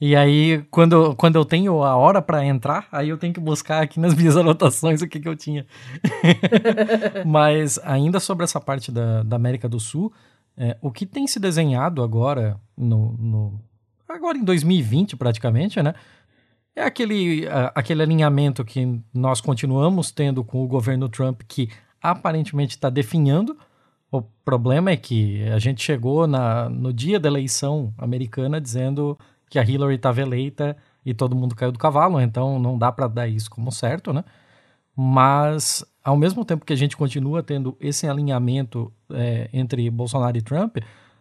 E aí, quando, quando eu tenho a hora para entrar, aí eu tenho que buscar aqui nas minhas anotações o que, que eu tinha. Mas ainda sobre essa parte da, da América do Sul, é, o que tem se desenhado agora, no, no, agora em 2020 praticamente, né? É aquele, aquele alinhamento que nós continuamos tendo com o governo Trump, que aparentemente está definhando. O problema é que a gente chegou na, no dia da eleição americana dizendo que a Hillary estava eleita e todo mundo caiu do cavalo, então não dá para dar isso como certo, né? Mas, ao mesmo tempo que a gente continua tendo esse alinhamento é, entre Bolsonaro e Trump,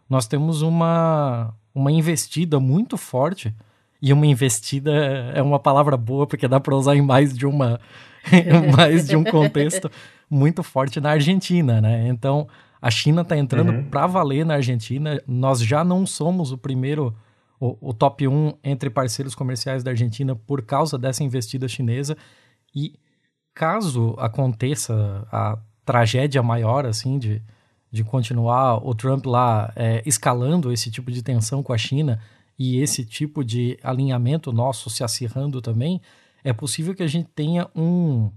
nós temos uma, uma investida muito forte. E uma investida é uma palavra boa porque dá para usar em mais de uma mais de um contexto muito forte na Argentina, né? Então, a China está entrando uhum. para valer na Argentina. Nós já não somos o primeiro o, o top 1 entre parceiros comerciais da Argentina por causa dessa investida chinesa. E caso aconteça a tragédia maior, assim, de, de continuar o Trump lá é, escalando esse tipo de tensão com a China e esse tipo de alinhamento nosso se acirrando também, é possível que a gente tenha um,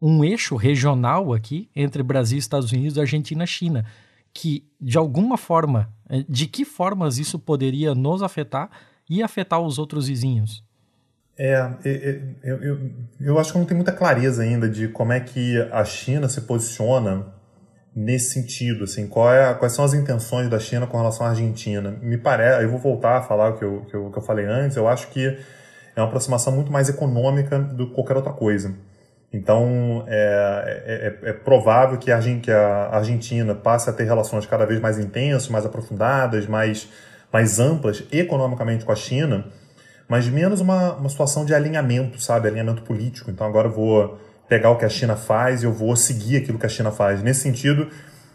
um eixo regional aqui entre Brasil, Estados Unidos, Argentina, China, que de alguma forma de que formas isso poderia nos afetar e afetar os outros vizinhos? É, é, é, eu, eu, eu acho que não tem muita clareza ainda de como é que a China se posiciona nesse sentido, assim, é, quais são as intenções da China com relação à Argentina. Me parece, eu vou voltar a falar o que eu, que eu, que eu falei antes, eu acho que é uma aproximação muito mais econômica do que qualquer outra coisa. Então, é, é, é, provável que a, Argentina passe a ter relações cada vez mais intensas, mais aprofundadas, mais, mais amplas economicamente com a China, mas menos uma, uma situação de alinhamento, sabe? Alinhamento político. Então, agora eu vou pegar o que a China faz e eu vou seguir aquilo que a China faz. Nesse sentido,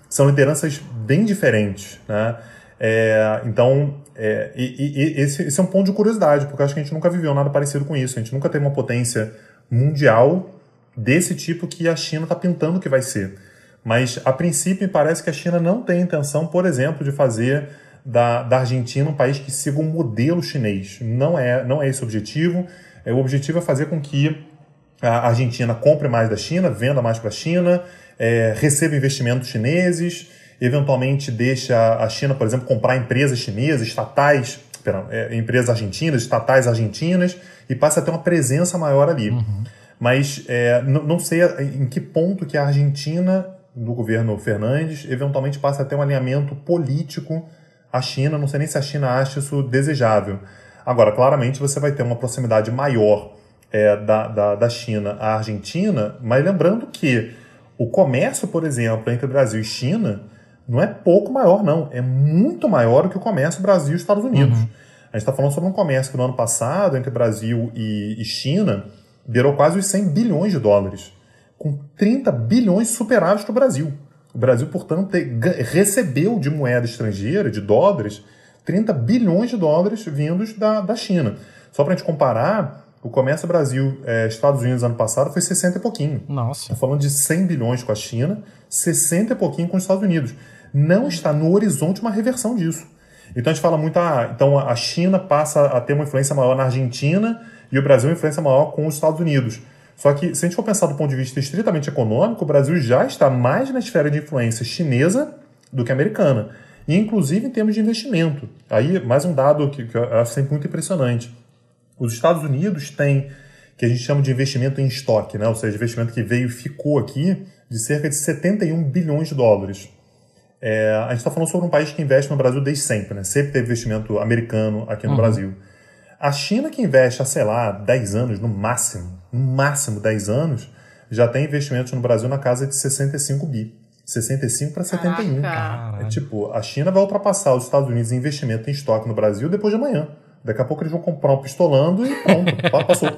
são lideranças bem diferentes, né? É, então, é, e, e, esse, esse é um ponto de curiosidade, porque acho que a gente nunca viveu nada parecido com isso. A gente nunca teve uma potência mundial desse tipo que a China está pintando que vai ser. Mas, a princípio, parece que a China não tem intenção, por exemplo, de fazer da, da Argentina um país que siga um modelo chinês. Não é, não é esse o objetivo. É, o objetivo é fazer com que a Argentina compre mais da China, venda mais para a China, é, receba investimentos chineses, eventualmente deixa a China, por exemplo, comprar empresas chinesas, estatais, perdão, é, empresas argentinas, estatais argentinas, e passe a ter uma presença maior ali. Uhum. Mas é, não sei em que ponto que a Argentina do governo Fernandes, eventualmente passe a ter um alinhamento político à China. Não sei nem se a China acha isso desejável. Agora, claramente, você vai ter uma proximidade maior é, da, da, da China à Argentina, mas lembrando que o comércio, por exemplo, entre Brasil e China não é pouco maior, não. É muito maior do que o comércio Brasil e Estados Unidos. Uhum. A gente está falando sobre um comércio que no ano passado, entre Brasil e, e China, beirou quase os 100 bilhões de dólares, com 30 bilhões superados para o Brasil. O Brasil, portanto, recebeu de moeda estrangeira, de dólares, 30 bilhões de dólares vindos da, da China. Só para a gente comparar, o comércio Brasil-Estados é, Unidos ano passado foi 60 e pouquinho. Nossa. Estou falando de 100 bilhões com a China, 60 e pouquinho com os Estados Unidos. Não está no horizonte uma reversão disso. Então a gente fala muito, ah, então a China passa a ter uma influência maior na Argentina e o Brasil uma influência maior com os Estados Unidos. Só que, se a gente for pensar do ponto de vista estritamente econômico, o Brasil já está mais na esfera de influência chinesa do que americana. E, inclusive, em termos de investimento. Aí, mais um dado que, que eu acho sempre muito impressionante. Os Estados Unidos têm, que a gente chama de investimento em estoque, né? ou seja, investimento que veio e ficou aqui, de cerca de 71 bilhões de dólares. É, a gente está falando sobre um país que investe no Brasil desde sempre, né? sempre teve investimento americano aqui no uhum. Brasil. A China, que investe há, sei lá, 10 anos, no máximo, no máximo 10 anos, já tem investimentos no Brasil na casa de 65 bi. 65 para 71. Caraca. É tipo, a China vai ultrapassar os Estados Unidos em investimento em estoque no Brasil depois de amanhã. Daqui a pouco eles vão comprar um pistolando e pronto, passou.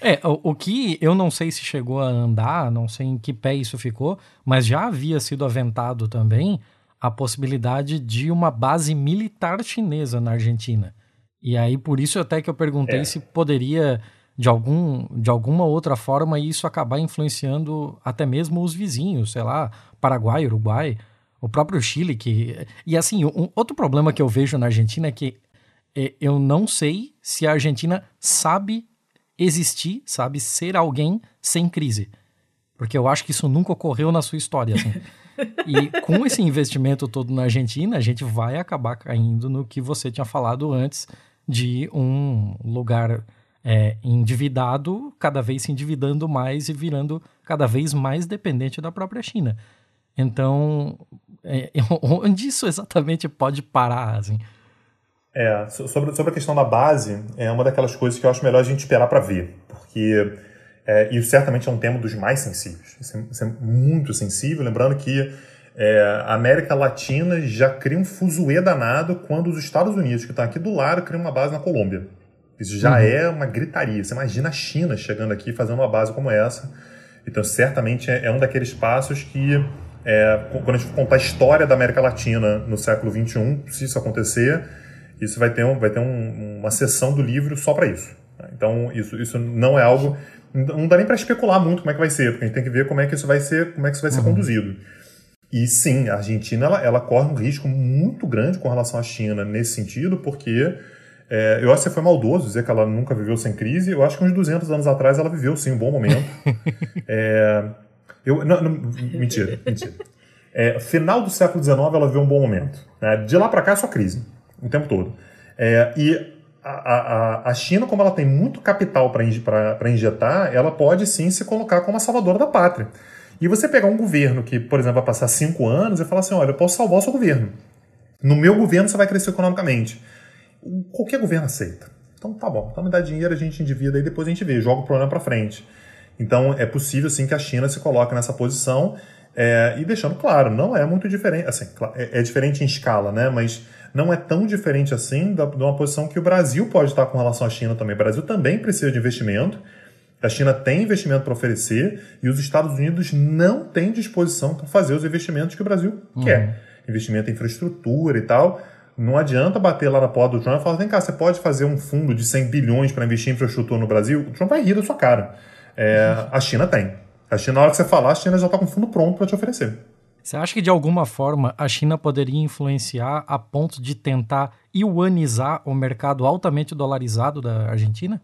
É, o, o, que eu não sei se chegou a andar, não sei em que pé isso ficou, mas já havia sido aventado também a possibilidade de uma base militar chinesa na Argentina. E aí, por isso até que eu perguntei é. se poderia, de, algum, de alguma outra forma, isso acabar influenciando até mesmo os vizinhos, sei lá, Paraguai, Uruguai o próprio Chile, que. E assim, um, outro problema que eu vejo na Argentina é que é, eu não sei se a Argentina sabe existir, sabe ser alguém sem crise. Porque eu acho que isso nunca ocorreu na sua história. Assim. e com esse investimento todo na Argentina, a gente vai acabar caindo no que você tinha falado antes de um lugar é, endividado, cada vez se endividando mais e virando cada vez mais dependente da própria China. Então, é, onde isso exatamente pode parar, assim? É, sobre, sobre a questão da base, é uma daquelas coisas que eu acho melhor a gente esperar para ver, porque é, isso certamente é um tema dos mais sensíveis. Isso é, isso é muito sensível, lembrando que é, a América Latina já cria um fuzuê danado quando os Estados Unidos, que estão aqui do lado, criam uma base na Colômbia. Isso já uhum. é uma gritaria. Você imagina a China chegando aqui fazendo uma base como essa. Então, certamente é, é um daqueles passos que é, quando a gente for contar a história da América Latina no século XXI, se isso acontecer, isso vai ter, um, vai ter um, uma sessão do livro só para isso. Então, isso, isso não é algo. Não dá nem para especular muito como é que vai ser, porque a gente tem que ver como é que isso vai ser, como é que isso vai ser uhum. conduzido. E sim, a Argentina ela, ela, corre um risco muito grande com relação à China nesse sentido, porque é, eu acho que foi maldoso dizer que ela nunca viveu sem crise. Eu acho que uns 200 anos atrás ela viveu sim um bom momento. é, eu, não, não, mentira, mentira. É, final do século XIX ela viu um bom momento. Né? De lá para cá é só crise, o tempo todo. É, e a, a, a, China, como ela tem muito capital para injetar, ela pode sim se colocar como a salvadora da pátria. E você pegar um governo que, por exemplo, vai passar cinco anos e falar assim: olha, eu posso salvar o seu governo. No meu governo você vai crescer economicamente. Qualquer governo aceita. Então tá bom, então me dá dinheiro, a gente endivida e depois a gente vê, joga o problema para frente. Então é possível sim que a China se coloque nessa posição é, e deixando claro, não é muito diferente, assim, é, é, diferente em escala, né? Mas não é tão diferente assim da, de uma posição que o Brasil pode estar com relação à China também. O Brasil também precisa de investimento. A China tem investimento para oferecer e os Estados Unidos não têm disposição para fazer os investimentos que o Brasil uhum. quer. Investimento em infraestrutura e tal. Não adianta bater lá na porta do Trump e falar: vem cá, você pode fazer um fundo de 100 bilhões para investir em infraestrutura no Brasil? O Trump vai rir da sua cara. É, a China tem. A China, na hora que você falar, a China já está com fundo pronto para te oferecer. Você acha que de alguma forma a China poderia influenciar a ponto de tentar yuanizar o mercado altamente dolarizado da Argentina?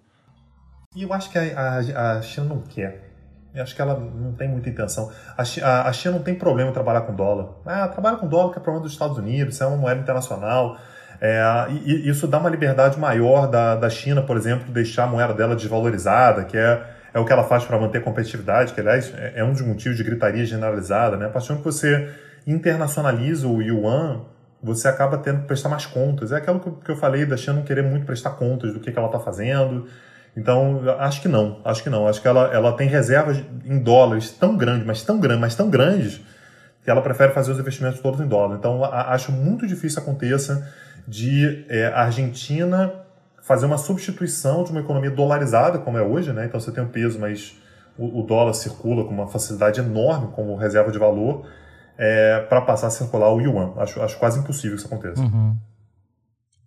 E eu acho que a, a, a, China não quer. Eu acho que ela não tem muita intenção. A, a, China não tem problema em trabalhar com dólar. Ah, trabalha com dólar que é problema dos Estados Unidos, é uma moeda internacional. É, e, e isso dá uma liberdade maior da, da China, por exemplo, deixar a moeda dela desvalorizada, que é é o que ela faz para manter competitividade, que aliás é, é um dos motivos de gritaria generalizada, né? A partir do que você internacionaliza o yuan, você acaba tendo que prestar mais contas. É aquilo que eu falei da China não querer muito prestar contas do que, que ela está fazendo. Então, acho que não, acho que não. Acho que ela, ela tem reservas em dólares tão grandes, mas tão grandes, mas tão grandes, que ela prefere fazer os investimentos todos em dólar. Então, acho muito difícil aconteça de é, a Argentina fazer uma substituição de uma economia dolarizada, como é hoje, né? Então, você tem um peso, mas o, o dólar circula com uma facilidade enorme como reserva de valor, é, para passar a circular o yuan. Acho, acho quase impossível que isso aconteça. Uhum.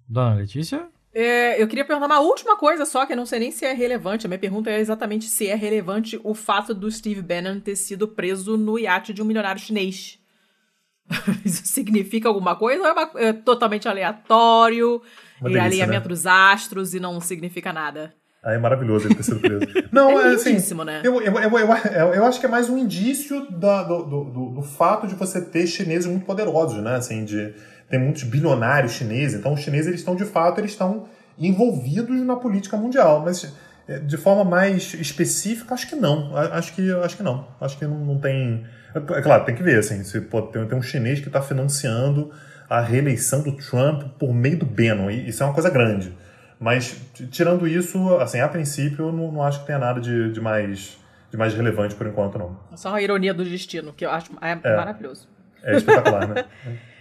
Dona Letícia? É, eu queria perguntar uma última coisa só, que eu não sei nem se é relevante. A minha pergunta é exatamente se é relevante o fato do Steve Bannon ter sido preso no iate de um milionário chinês. Isso significa alguma coisa ou é, uma, é totalmente aleatório uma e delícia, alinhamento né? dos astros e não significa nada? Ah, é maravilhoso ele ter sido preso. Não, é, é assim, né? Eu, eu, eu, eu, eu acho que é mais um indício da, do, do, do, do fato de você ter chineses muito poderosos, né? Assim, de tem muitos bilionários chineses, então os chineses eles estão de fato eles estão envolvidos na política mundial, mas é, de forma mais específica acho que não, acho que acho que não, acho que não, não tem, é claro tem que ver assim, se pode ter, tem um chinês que está financiando a reeleição do Trump por meio do Bannon, isso é uma coisa grande, mas tirando isso, assim a princípio eu não, não acho que tenha nada de, de mais de mais relevante por enquanto não. Só uma ironia do destino que eu acho é, é maravilhoso. É espetacular, né?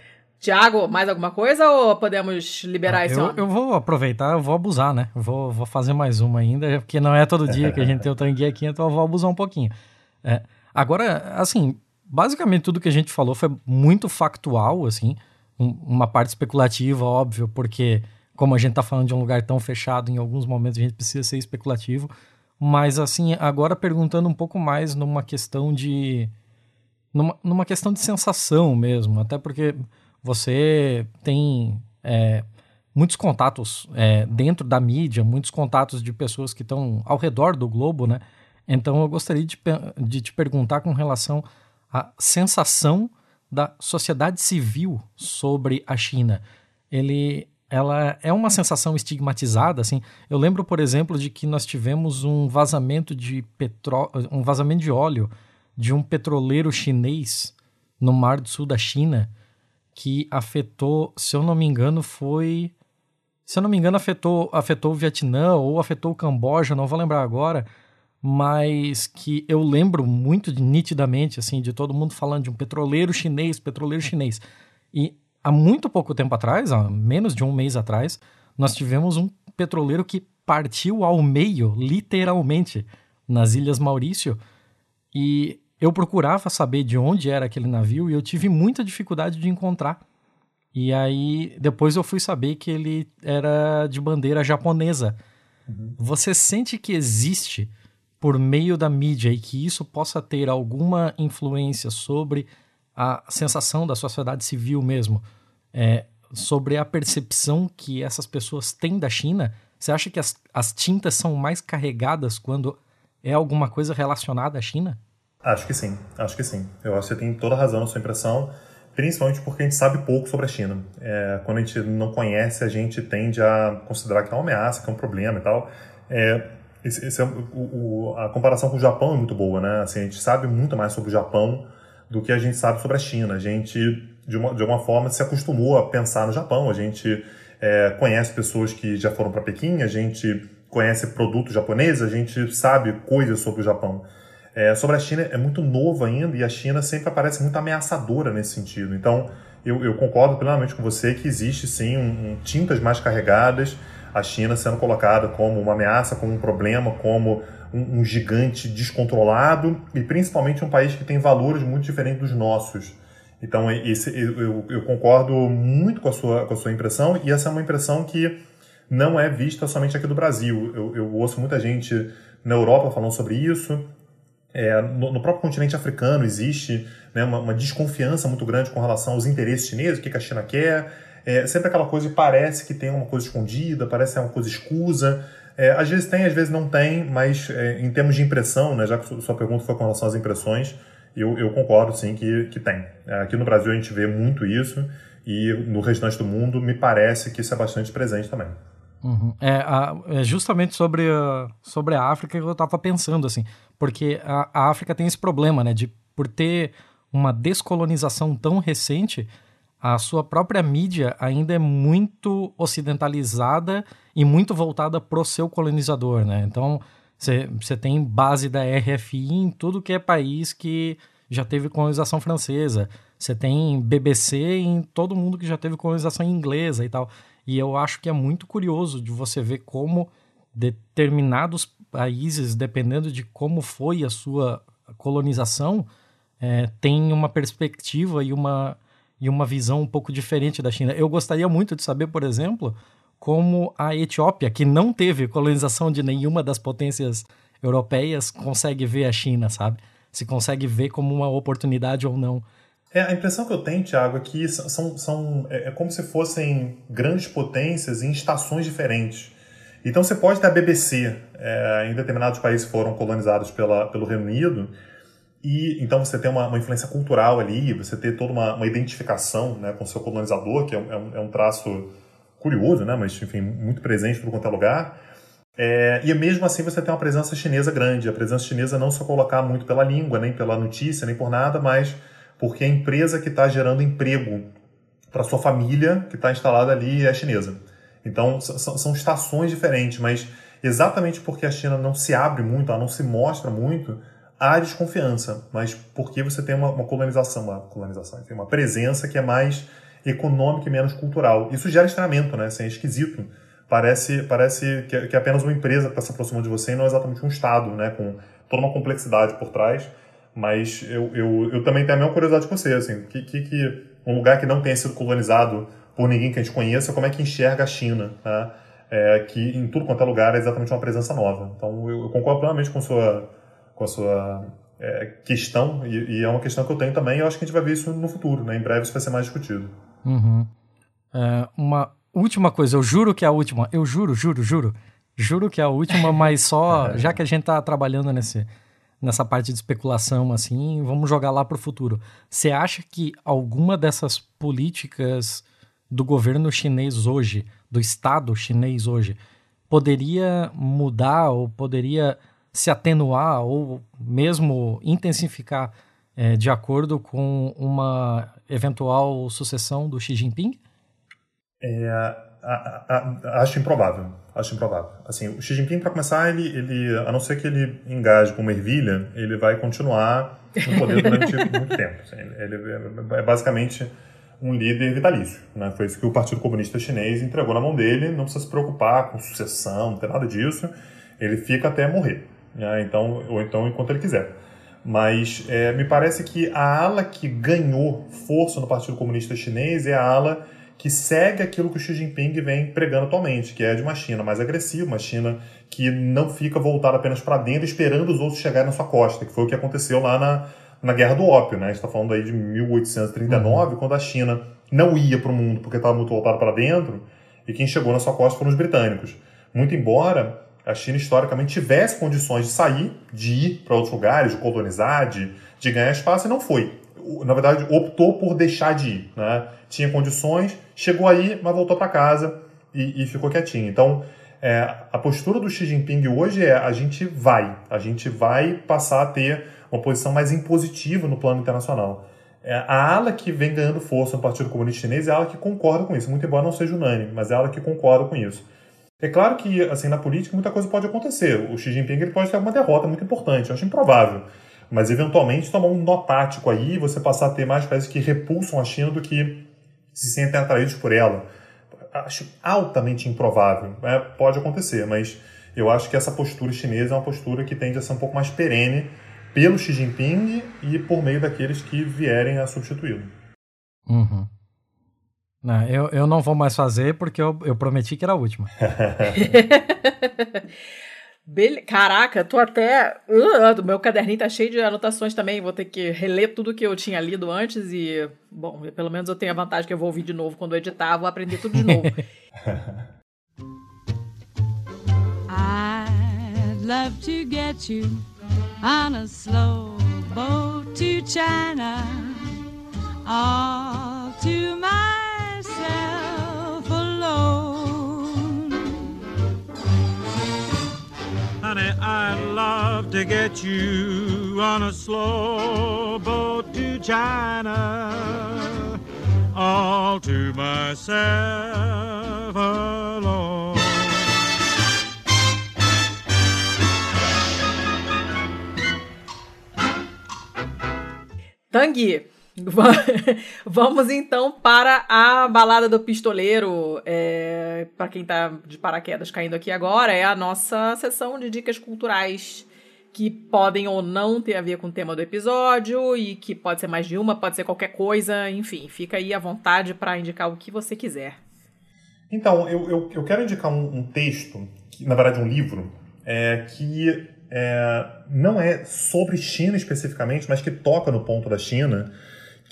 Tiago, mais alguma coisa ou podemos liberar ah, esse eu, eu vou aproveitar, eu vou abusar, né? vou, vou fazer mais uma ainda, porque não é todo dia que a gente tem o tangue aqui, então eu vou abusar um pouquinho. É, agora, assim, basicamente tudo que a gente falou foi muito factual, assim, um, uma parte especulativa, óbvio, porque como a gente tá falando de um lugar tão fechado, em alguns momentos a gente precisa ser especulativo, mas assim, agora perguntando um pouco mais numa questão de... numa, numa questão de sensação mesmo, até porque você tem é, muitos contatos é, dentro da mídia, muitos contatos de pessoas que estão ao redor do globo, né? Então eu gostaria de, de te perguntar com relação à sensação da sociedade civil sobre a China. Ele, ela é uma sensação estigmatizada, assim. Eu lembro, por exemplo, de que nós tivemos um vazamento de petróleo, um vazamento de óleo de um petroleiro chinês no Mar do Sul da China que afetou, se eu não me engano, foi. Se eu não me engano, afetou, afetou o Vietnã ou afetou o Camboja, não vou lembrar agora, mas que eu lembro muito de, nitidamente, assim, de todo mundo falando de um petroleiro chinês, petroleiro chinês. E há muito pouco tempo atrás, há menos de um mês atrás, nós tivemos um petroleiro que partiu ao meio, literalmente, nas Ilhas Maurício. E eu procurava saber de onde era aquele navio e eu tive muita dificuldade de encontrar. E aí, depois eu fui saber que ele era de bandeira japonesa. Uhum. Você sente que existe, por meio da mídia, e que isso possa ter alguma influência sobre a sensação da sociedade civil mesmo, é, sobre a percepção que essas pessoas têm da China? Você acha que as, as tintas são mais carregadas quando é alguma coisa relacionada à China? Acho que sim, acho que sim. Eu acho que você tem toda razão na sua impressão, principalmente porque a gente sabe pouco sobre a China. É, quando a gente não conhece, a gente tende a considerar que é uma ameaça, que é um problema e tal. É, esse, esse é, o, o, a comparação com o Japão é muito boa, né? Assim, a gente sabe muito mais sobre o Japão do que a gente sabe sobre a China. A gente, de, uma, de alguma forma, se acostumou a pensar no Japão. A gente é, conhece pessoas que já foram para Pequim, a gente conhece produtos japoneses, a gente sabe coisas sobre o Japão. É, sobre a China, é muito novo ainda e a China sempre aparece muito ameaçadora nesse sentido. Então, eu, eu concordo plenamente com você que existe sim um, um, tintas mais carregadas, a China sendo colocada como uma ameaça, como um problema, como um, um gigante descontrolado e principalmente um país que tem valores muito diferentes dos nossos. Então, esse, eu, eu, concordo muito com a, sua, com a sua impressão e essa é uma impressão que não é vista somente aqui do Brasil. Eu, eu ouço muita gente na Europa falando sobre isso, é, no, no, próprio continente africano existe né, uma, uma, desconfiança muito grande com relação aos interesses chineses, o que, que a China quer. É, sempre aquela coisa que parece que tem uma coisa escondida, parece que é uma coisa escusa. É, às vezes tem, às vezes não tem, mas é, em termos de impressão, né, já que sua pergunta foi com relação às impressões, eu, eu concordo sim que, que tem. É, aqui no Brasil a gente vê muito isso e no restante do mundo me parece que isso é bastante presente também. Uhum. É, a, é, justamente sobre a, sobre a África que eu estava pensando, assim, porque a, a, África tem esse problema, né, de por ter uma descolonização tão recente, a sua própria mídia ainda é muito ocidentalizada e muito voltada pro seu colonizador, né? Então, você tem base da RFI em tudo que é país que já teve colonização francesa. Você tem BBC em todo mundo que já teve colonização inglesa e tal. E eu acho que é muito curioso de você ver como determinados países, dependendo de como foi a sua colonização, é, tem uma perspectiva e uma, e uma visão um pouco diferente da China. Eu gostaria muito de saber, por exemplo, como a Etiópia, que não teve colonização de nenhuma das potências europeias, consegue ver a China, sabe? Se consegue ver como uma oportunidade ou não. É, a impressão que eu tenho, Tiago, é que são, são, é, é como se fossem grandes potências em estações diferentes. Então você pode ter a BBC, é, em determinados países foram colonizados pela, pelo Reino Unido, e então você tem uma, uma influência cultural ali, você tem toda uma, uma identificação né, com o seu colonizador, que é um, é um, é traço curioso, né, mas enfim, muito presente todo quanto é lugar. É, e mesmo assim você tem uma presença chinesa grande. A presença chinesa não só colocar muito pela língua, nem pela notícia, nem por nada, mas porque a empresa que está gerando emprego para sua família que está instalada ali é chinesa. Então são, estações diferentes, mas exatamente porque a China não se abre muito, ela não se mostra muito, há desconfiança. Mas porque você tem uma, uma colonização, uma colonização, enfim, uma presença que é mais econômica e menos cultural. Isso gera estranhamento, né? Assim, é esquisito. Parece, parece que é, que é apenas uma empresa que está se aproximando de você e não exatamente um Estado, né? Com toda uma complexidade por trás. Mas eu, eu, eu também tenho a mesma curiosidade que você, assim, que, que, que um lugar que não tenha sido colonizado por ninguém que a gente conheça, como é que enxerga a China, né? É, que em tudo quanto é lugar é exatamente uma presença nova. Então eu, eu concordo plenamente com a sua, com a sua é, questão, e, e, é uma questão que eu tenho também, e eu acho que a gente vai ver isso no futuro, né? Em breve isso vai ser mais discutido. Uhum. É, uma última coisa, eu juro que é a última, eu juro, juro, juro, juro que é a última, mas só, já que a gente está trabalhando nesse, nessa parte de especulação, assim, vamos jogar lá para o futuro. Você acha que alguma dessas políticas do governo chinês hoje, do Estado chinês hoje, poderia mudar ou poderia se atenuar ou mesmo intensificar é, de acordo com uma eventual sucessão do Xi Jinping? É, acho improvável. Acho improvável. Assim, o Xi Jinping, para começar, ele, ele, a não ser que ele engaje com uma ervilha, ele vai continuar no poder durante muito tempo. Assim, ele é basicamente um líder vitalício. Né? Foi isso que o Partido Comunista Chinês entregou na mão dele. Não precisa se preocupar com sucessão, não tem nada disso. Ele fica até morrer. Né? Então, ou então enquanto ele quiser. Mas é, me parece que a ala que ganhou força no Partido Comunista Chinês é a ala que segue aquilo que o Xi Jinping vem pregando atualmente, que é de uma China mais agressiva, uma China que não fica voltada apenas para dentro, esperando os outros chegarem na sua costa, que foi o que aconteceu lá na, na Guerra do Ópio. Né? A gente está falando aí de 1839, uhum. quando a China não ia para o mundo porque estava muito voltada para dentro, e quem chegou na sua costa foram os britânicos. Muito embora a China historicamente tivesse condições de sair, de ir para outros lugares, de colonizar, de, de ganhar espaço, e não foi. Na verdade, optou por deixar de ir. Né? Tinha condições, chegou aí, mas voltou para casa e, e, ficou quietinho. Então, é, a postura do Xi Jinping hoje é a gente vai, a gente vai passar a ter uma posição mais impositiva no plano internacional. É, a ala que vem ganhando força no Partido Comunista Chinês é a ala que concorda com isso, muito embora não seja unânime, mas é a ala que concorda com isso. É claro que, assim, na política muita coisa pode acontecer. O Xi Jinping ele pode ter uma derrota muito importante, eu acho improvável. Mas, eventualmente, tomar um nó tático aí você passar a ter mais países que repulsam a China do que se sentem atraídos por ela. Acho altamente improvável. É, pode acontecer, mas eu acho que essa postura chinesa é uma postura que tende a ser um pouco mais perene pelo Xi Jinping e por meio daqueles que vierem a substituí-lo. Uhum. Não, eu, eu não vou mais fazer porque eu, eu prometi que era a última. Bele... Caraca, tô até. Uh, meu caderninho tá cheio de anotações também. Vou ter que reler tudo que eu tinha lido antes e. Bom, pelo menos eu tenho a vantagem que eu vou ouvir de novo quando eu editar, vou aprender tudo de novo. I'd love to get you on a slow boat to China, all to myself alone. To get you on a slow boat to China, all to myself alone. Tanguy, vamos então para a balada do pistoleiro. É, para quem tá de paraquedas caindo aqui agora, é a nossa sessão de dicas culturais que podem ou não ter a ver com o tema do episódio e que pode ser mais de uma, pode ser qualquer coisa, enfim, fica aí à vontade para indicar o que você quiser. Então, eu, eu, eu quero indicar um, um texto, que, na verdade um livro, é, que é, não é sobre China especificamente, mas que toca no ponto da China,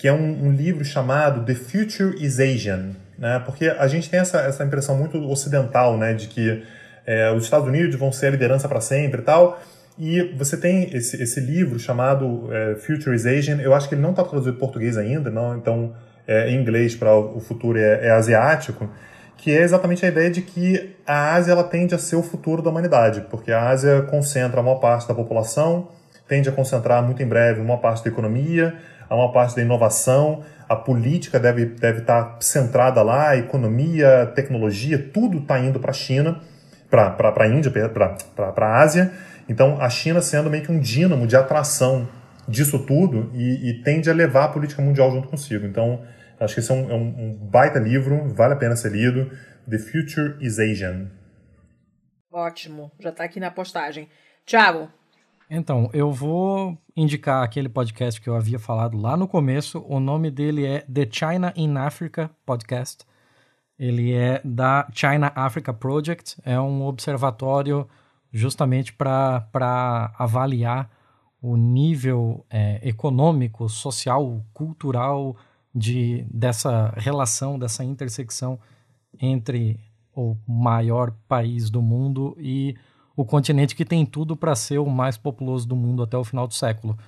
que é um, um livro chamado The Future is Asian, né? porque a gente tem essa, essa impressão muito ocidental, né, de que é, os Estados Unidos vão ser a liderança para sempre e tal, e você tem esse, esse livro chamado é, Future is Asian, eu acho que ele não está traduzido em português ainda, não, então é, em inglês para o futuro é, é asiático, que é exatamente a ideia de que a Ásia ela tende a ser o futuro da humanidade, porque a Ásia concentra a maior parte da população, tende a concentrar muito em breve uma parte da economia, a maior parte da inovação, a política deve, deve estar centrada lá, a economia, tecnologia, tudo está indo para a China, para a Índia, para a Ásia. Então, a China sendo meio que um dínamo de atração disso tudo e, e tende a levar a política mundial junto consigo. Então, Acho que esse é um, é um, baita livro, vale a pena ser lido. The Future is Asian. Ótimo, já está aqui na postagem. Tiago. Então, eu vou indicar aquele podcast que eu havia falado lá no começo. O nome dele é The China in Africa Podcast. Ele é da China Africa Project. É um observatório justamente para avaliar o nível é, econômico, social, cultural, de dessa relação, dessa intersecção entre o maior país do mundo e o continente que tem tudo para ser o mais populoso do mundo até o final do século.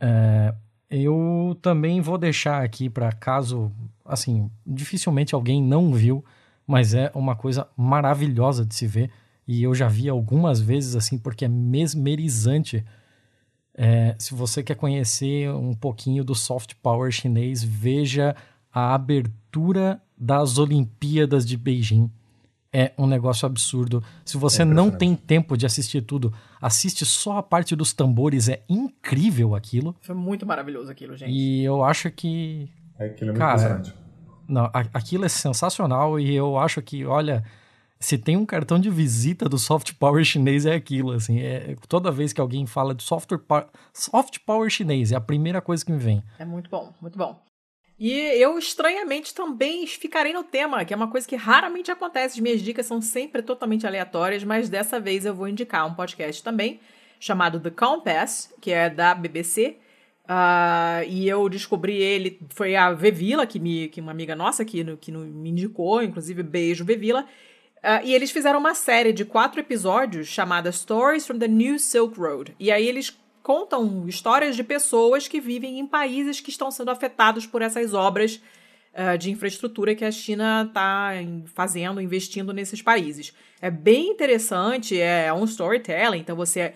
É, eu também vou deixar aqui para caso, assim, dificilmente alguém não viu, mas é uma coisa maravilhosa de se ver e eu já vi algumas vezes assim porque é mesmerizante é, se você quer conhecer um pouquinho do soft power chinês, veja a abertura das Olimpíadas de Beijing. É um negócio absurdo. Se você é não tem tempo de assistir tudo, assiste só a parte dos tambores. É incrível aquilo. Foi muito maravilhoso aquilo, gente. E eu acho que. É, aquilo é muito cara, Não, aquilo é sensacional e eu acho que, olha, se tem um cartão de visita do soft power chinês é aquilo, assim, é, toda vez que alguém fala de software soft power chinês, é a primeira coisa que me vem. É muito bom, muito bom. E eu, estranhamente, também ficarei no tema, que é uma coisa que raramente acontece. As minhas dicas são sempre totalmente aleatórias, mas dessa vez eu vou indicar um podcast também, chamado The Compass, que é da BBC. Uh, ah, e eu descobri ele, foi a Vevila, que, me, que uma amiga nossa que, que me indicou, inclusive beijo Vevila. Uh, e eles fizeram uma série de quatro episódios chamada Stories from the New Silk Road. E aí eles contam histórias de pessoas que vivem em países que estão sendo afetados por essas obras uh, de infraestrutura que a China está fazendo, investindo nesses países. É bem interessante, é, é um storytelling, então você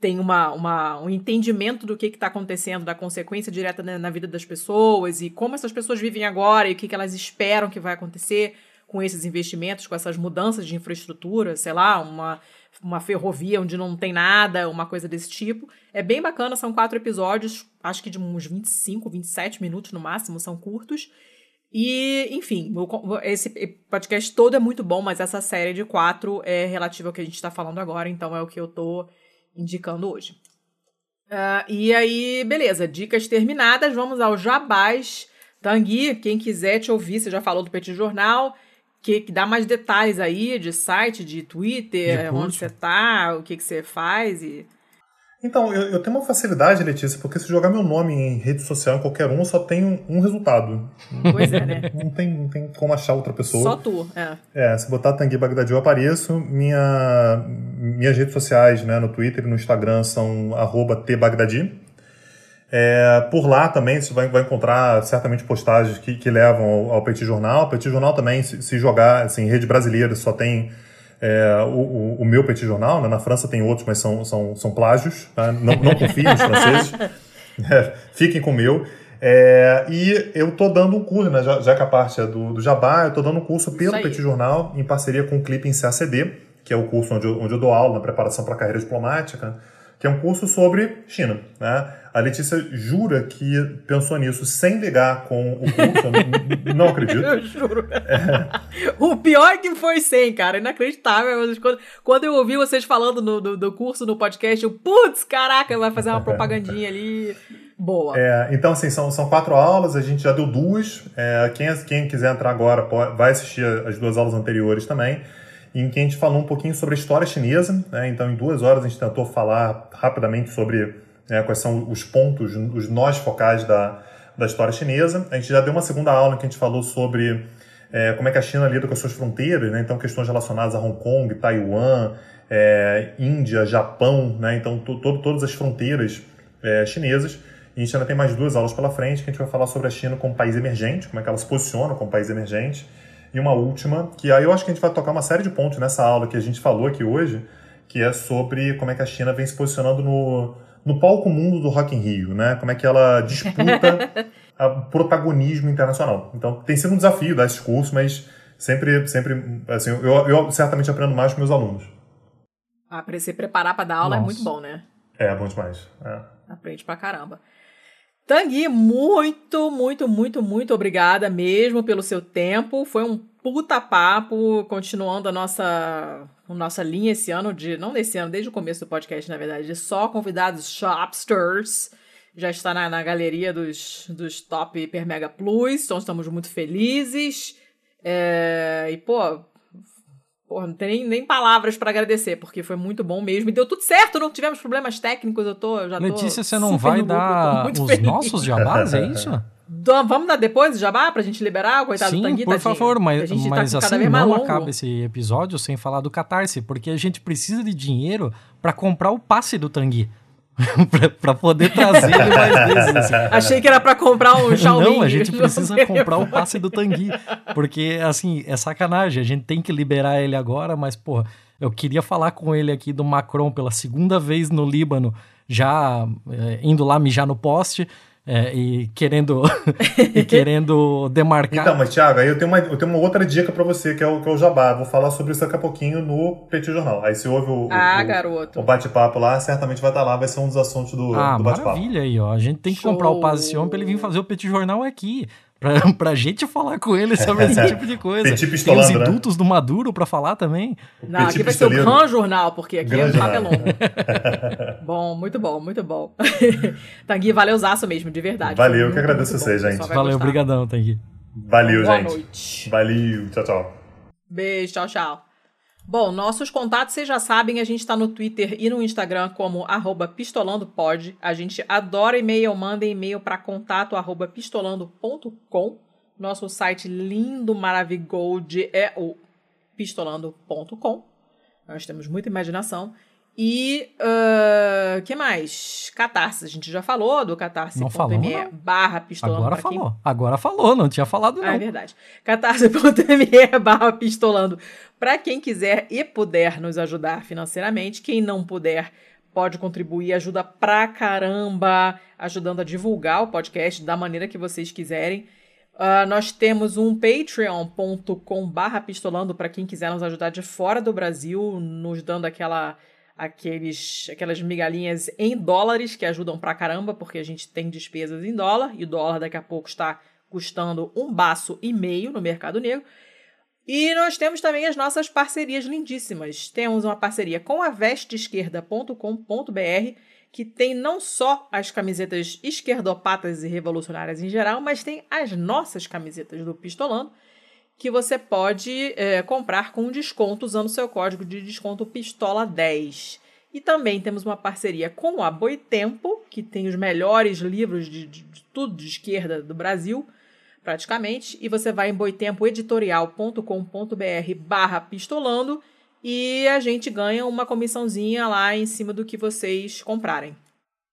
tem uma, uma, um entendimento do que está acontecendo, da consequência direta na, na, vida das pessoas e como essas pessoas vivem agora e o que, que elas esperam que vai acontecer com esses investimentos, com essas mudanças de infraestrutura, sei lá, uma, uma ferrovia onde não tem nada, uma coisa desse tipo. É bem bacana, são quatro episódios, acho que de uns 25, 27 minutos no máximo, são curtos. E, enfim, esse podcast todo é muito bom, mas essa série de quatro é relativa ao que a gente está falando agora, então é o que eu tô indicando hoje. Uh, e aí, beleza, dicas terminadas, vamos ao jabás. Tanguy, quem quiser te ouvir, você já falou do Petit Jornal, que, que dá mais detalhes aí de site, de Twitter, de onde você tá, o que, que você faz e. Então, eu, eu, tenho uma facilidade, Letícia, porque se jogar meu nome em rede social, em qualquer um, só tem um, um resultado. Pois é, né? Não tem, não tem como achar outra pessoa. Só tu, é. É, se botar Tanguy Bagdadi eu apareço. Minha, minhas redes sociais, né, no Twitter e no Instagram são arroba tbagdadi. É, por lá também você vai, vai encontrar certamente postagens que, que levam ao, ao Petit Jornal. O Petit Jornal também, se, se jogar assim, rede brasileira, só tem é, o, o, o, meu petit jornal, né? na França tem outros, mas são, são, são plágios, tá? não, não confiem nos franceses, é, fiquem com o meu. É, e eu tô dando um curso, né, já, já que a parte é do, do Jabá, eu tô dando um curso pelo Petit Jornal, em parceria com o Clipe em CACD, que é o curso onde eu, onde eu dou aula na preparação para a carreira diplomática, que é um curso sobre China. Né? A Letícia jura que pensou nisso sem ligar com o curso. eu não acredito. Eu juro. É. O pior que foi sem, cara. Inacreditável. Quando, quando eu ouvi vocês falando no, do, do curso no podcast, eu, putz, caraca, vai fazer uma propagandinha ali. Boa. É, então, assim, são, são quatro aulas, a gente já deu duas. É, quem, quem quiser entrar agora pode, vai assistir as duas aulas anteriores também em que a gente falou um pouquinho sobre a história chinesa. Né? Então, em duas horas, a gente tentou falar rapidamente sobre né, quais são os pontos, os nós focais da, da história chinesa. A gente já deu uma segunda aula em que a gente falou sobre é, como é que a China lida com as suas fronteiras, né? então questões relacionadas a Hong Kong, Taiwan, é, Índia, Japão, né? então to, to, todas as fronteiras é, chinesas. E a gente ainda tem mais duas aulas pela frente que a gente vai falar sobre a China como país emergente, como é que ela se posiciona como país emergente e uma última, que aí eu acho que a gente vai tocar uma série de pontos nessa aula que a gente falou aqui hoje, que é sobre como é que a China vem se posicionando no, no palco mundo do Rock in Rio, né? Como é que ela disputa o protagonismo internacional. Então, tem sido um desafio dar esse curso, mas sempre, sempre assim, eu, eu certamente aprendo mais com meus alunos. Ah, para se preparar para dar aula Nossa. é muito bom, né? É, bom demais. É. Aprende pra caramba. Tanguy, muito, muito, muito, muito obrigada mesmo pelo seu tempo. Foi um puta papo, continuando a nossa, a nossa linha esse ano, de não nesse ano, desde o começo do podcast, na verdade, de só convidados shopsters. Já está na, na galeria dos, dos top Hiper Mega Plus, então estamos muito felizes. É, e, pô, Porra, não tem nem, nem palavras para agradecer, porque foi muito bom mesmo. E deu tudo certo, não tivemos problemas técnicos, eu tô, eu já Letícia, você não vai dar os feliz. nossos jabás, é isso? Vamos dar depois o jabá pra gente liberar, coitado Sim, do Tanguy, por favor, mas, tá mas tá assim, não acaba esse episódio sem falar do Catarse, porque a gente precisa de dinheiro para comprar o passe do Tanguy. para poder trazer ele mais vezes. Assim. Achei que era para comprar um Xiaomi. Não, a gente precisa comprar o passe do Tanguy, porque assim, é sacanagem, a gente tem que liberar ele agora, mas porra, eu queria falar com ele aqui do Macron pela segunda vez no Líbano, já é, indo lá mijar no poste. É, e querendo e querendo demarcar. Então, mas Thiago, aí eu tenho uma, eu tenho uma outra dica para você, que é, o, que é o jabá. Vou falar sobre isso daqui a pouquinho no Petit Jornal. Aí se ouve o, ah, o, garoto. o bate-papo lá, certamente vai estar lá, vai ser um dos assuntos do, ah, do bate-papo. maravilha aí, ó. A gente tem que Show. comprar o passe esse homem pra ele vir fazer o Petit Jornal aqui. Pra, pra gente falar com ele sobre esse tipo de coisa. Petit Tem os né? indultos né? do Maduro pra falar também. Não, Petit aqui vai ser o Gran Jornal, porque aqui Gran é o papelão. bom, muito bom, muito bom. Tanguy, valeu usaço mesmo, de verdade. Valeu, eu que agradeço vocês, gente. Valeu, obrigadão, Tanguy. Valeu, Boa gente. Boa noite. Valeu, tchau, tchau. Beijo, tchau, tchau. Bom, nossos contatos, vocês já sabem, a gente está no Twitter e no Instagram como pistolandopod. A gente adora e-mail, manda e-mail para contato pistolando.com. Nosso site lindo, maravigold é o pistolando.com. Nós temos muita imaginação. E uh, que mais? Catarse, a gente já falou do catarse.me barra pistolando. Agora falou, quem... agora falou, não tinha falado não. Ah, é verdade. catarse.me barra pistolando para quem quiser e puder nos ajudar financeiramente. Quem não puder pode contribuir, ajuda pra caramba, ajudando a divulgar o podcast da maneira que vocês quiserem. Uh, nós temos um patreon.com barra pistolando para quem quiser nos ajudar de fora do Brasil, nos dando aquela aqueles, aquelas migalhinhas em dólares que ajudam pra caramba, porque a gente tem despesas em dólar e o dólar daqui a pouco está custando um baço e meio no mercado negro. E nós temos também as nossas parcerias lindíssimas. Temos uma parceria com a vesteesquerda.com.br, que tem não só as camisetas esquerdopatas e revolucionárias em geral, mas tem as nossas camisetas do Pistolando que você pode é, comprar com desconto usando seu código de desconto Pistola10. E também temos uma parceria com a Boitempo, que tem os melhores livros de, de, de tudo de esquerda do Brasil, praticamente. E você vai em boitempoeditorial.com.br barra pistolando e a gente ganha uma comissãozinha lá em cima do que vocês comprarem.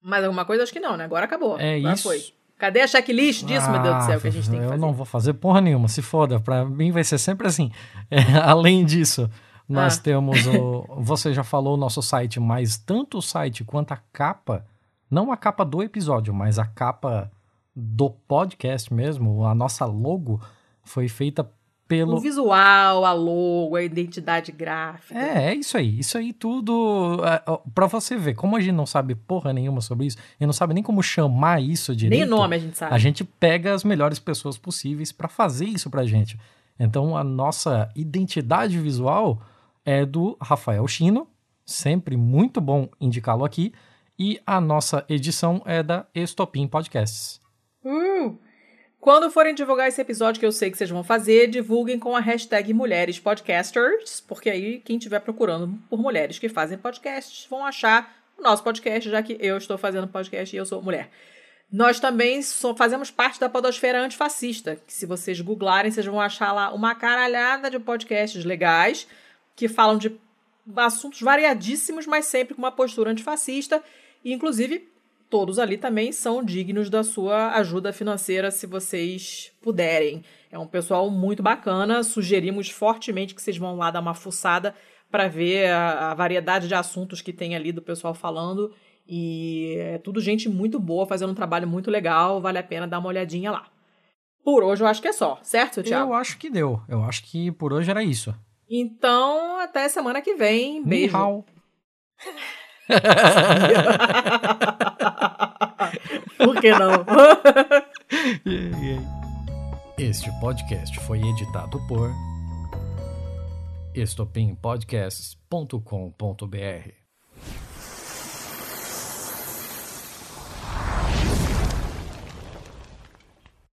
Mais alguma coisa? Acho que não, né? Agora acabou. É Agora isso. Foi. Cadê a checklist disso, ah, meu Deus do céu, que a gente tem que eu fazer? Eu não vou fazer porra nenhuma, se foda. Pra mim vai ser sempre assim. É, além disso, Nós Ah. temos o. Você já falou o nosso site, mas tanto o site quanto a capa, não a capa do episódio, mas a capa do podcast mesmo, a nossa logo, foi feita O pelo. visual, a logo, a identidade gráfica. É, é isso aí. Isso aí tudo. É, pra você ver, como a gente não sabe porra nenhuma sobre isso, e não sabe nem como chamar isso direito. Nem o nome a gente sabe. A gente pega as melhores pessoas possíveis para fazer isso pra gente. Então a nossa identidade visual é do Rafael Chino, sempre muito bom indicá-lo aqui, e a nossa edição é da Estopim Podcasts. Uh! Quando forem divulgar esse episódio, que eu sei que vocês vão fazer, divulguem com a hashtag Mulheres Podcasters, porque aí quem estiver procurando por mulheres que fazem podcasts vão achar o nosso podcast, já que eu estou fazendo podcast e eu sou mulher. Nós também fazemos parte da podosfera antifascista, que se vocês googlarem, vocês vão achar lá uma caralhada de podcasts legais que falam de assuntos variadíssimos, mas sempre com uma postura antifascista. E, inclusive, todos ali também são dignos da sua ajuda financeira, se vocês puderem. É um pessoal muito bacana. Sugerimos fortemente que vocês vão lá dar uma fuçada para ver a, a variedade de assuntos que tem ali do pessoal falando. E é tudo gente muito boa, fazendo um trabalho muito legal. Vale a pena dar uma olhadinha lá. Por hoje eu acho que é só, certo, Thiago? Eu acho que deu. Eu acho que por hoje era isso. Então, até semana que vem. Beijo. Por que não? Este podcast foi editado por estopimpodcasts.com.br.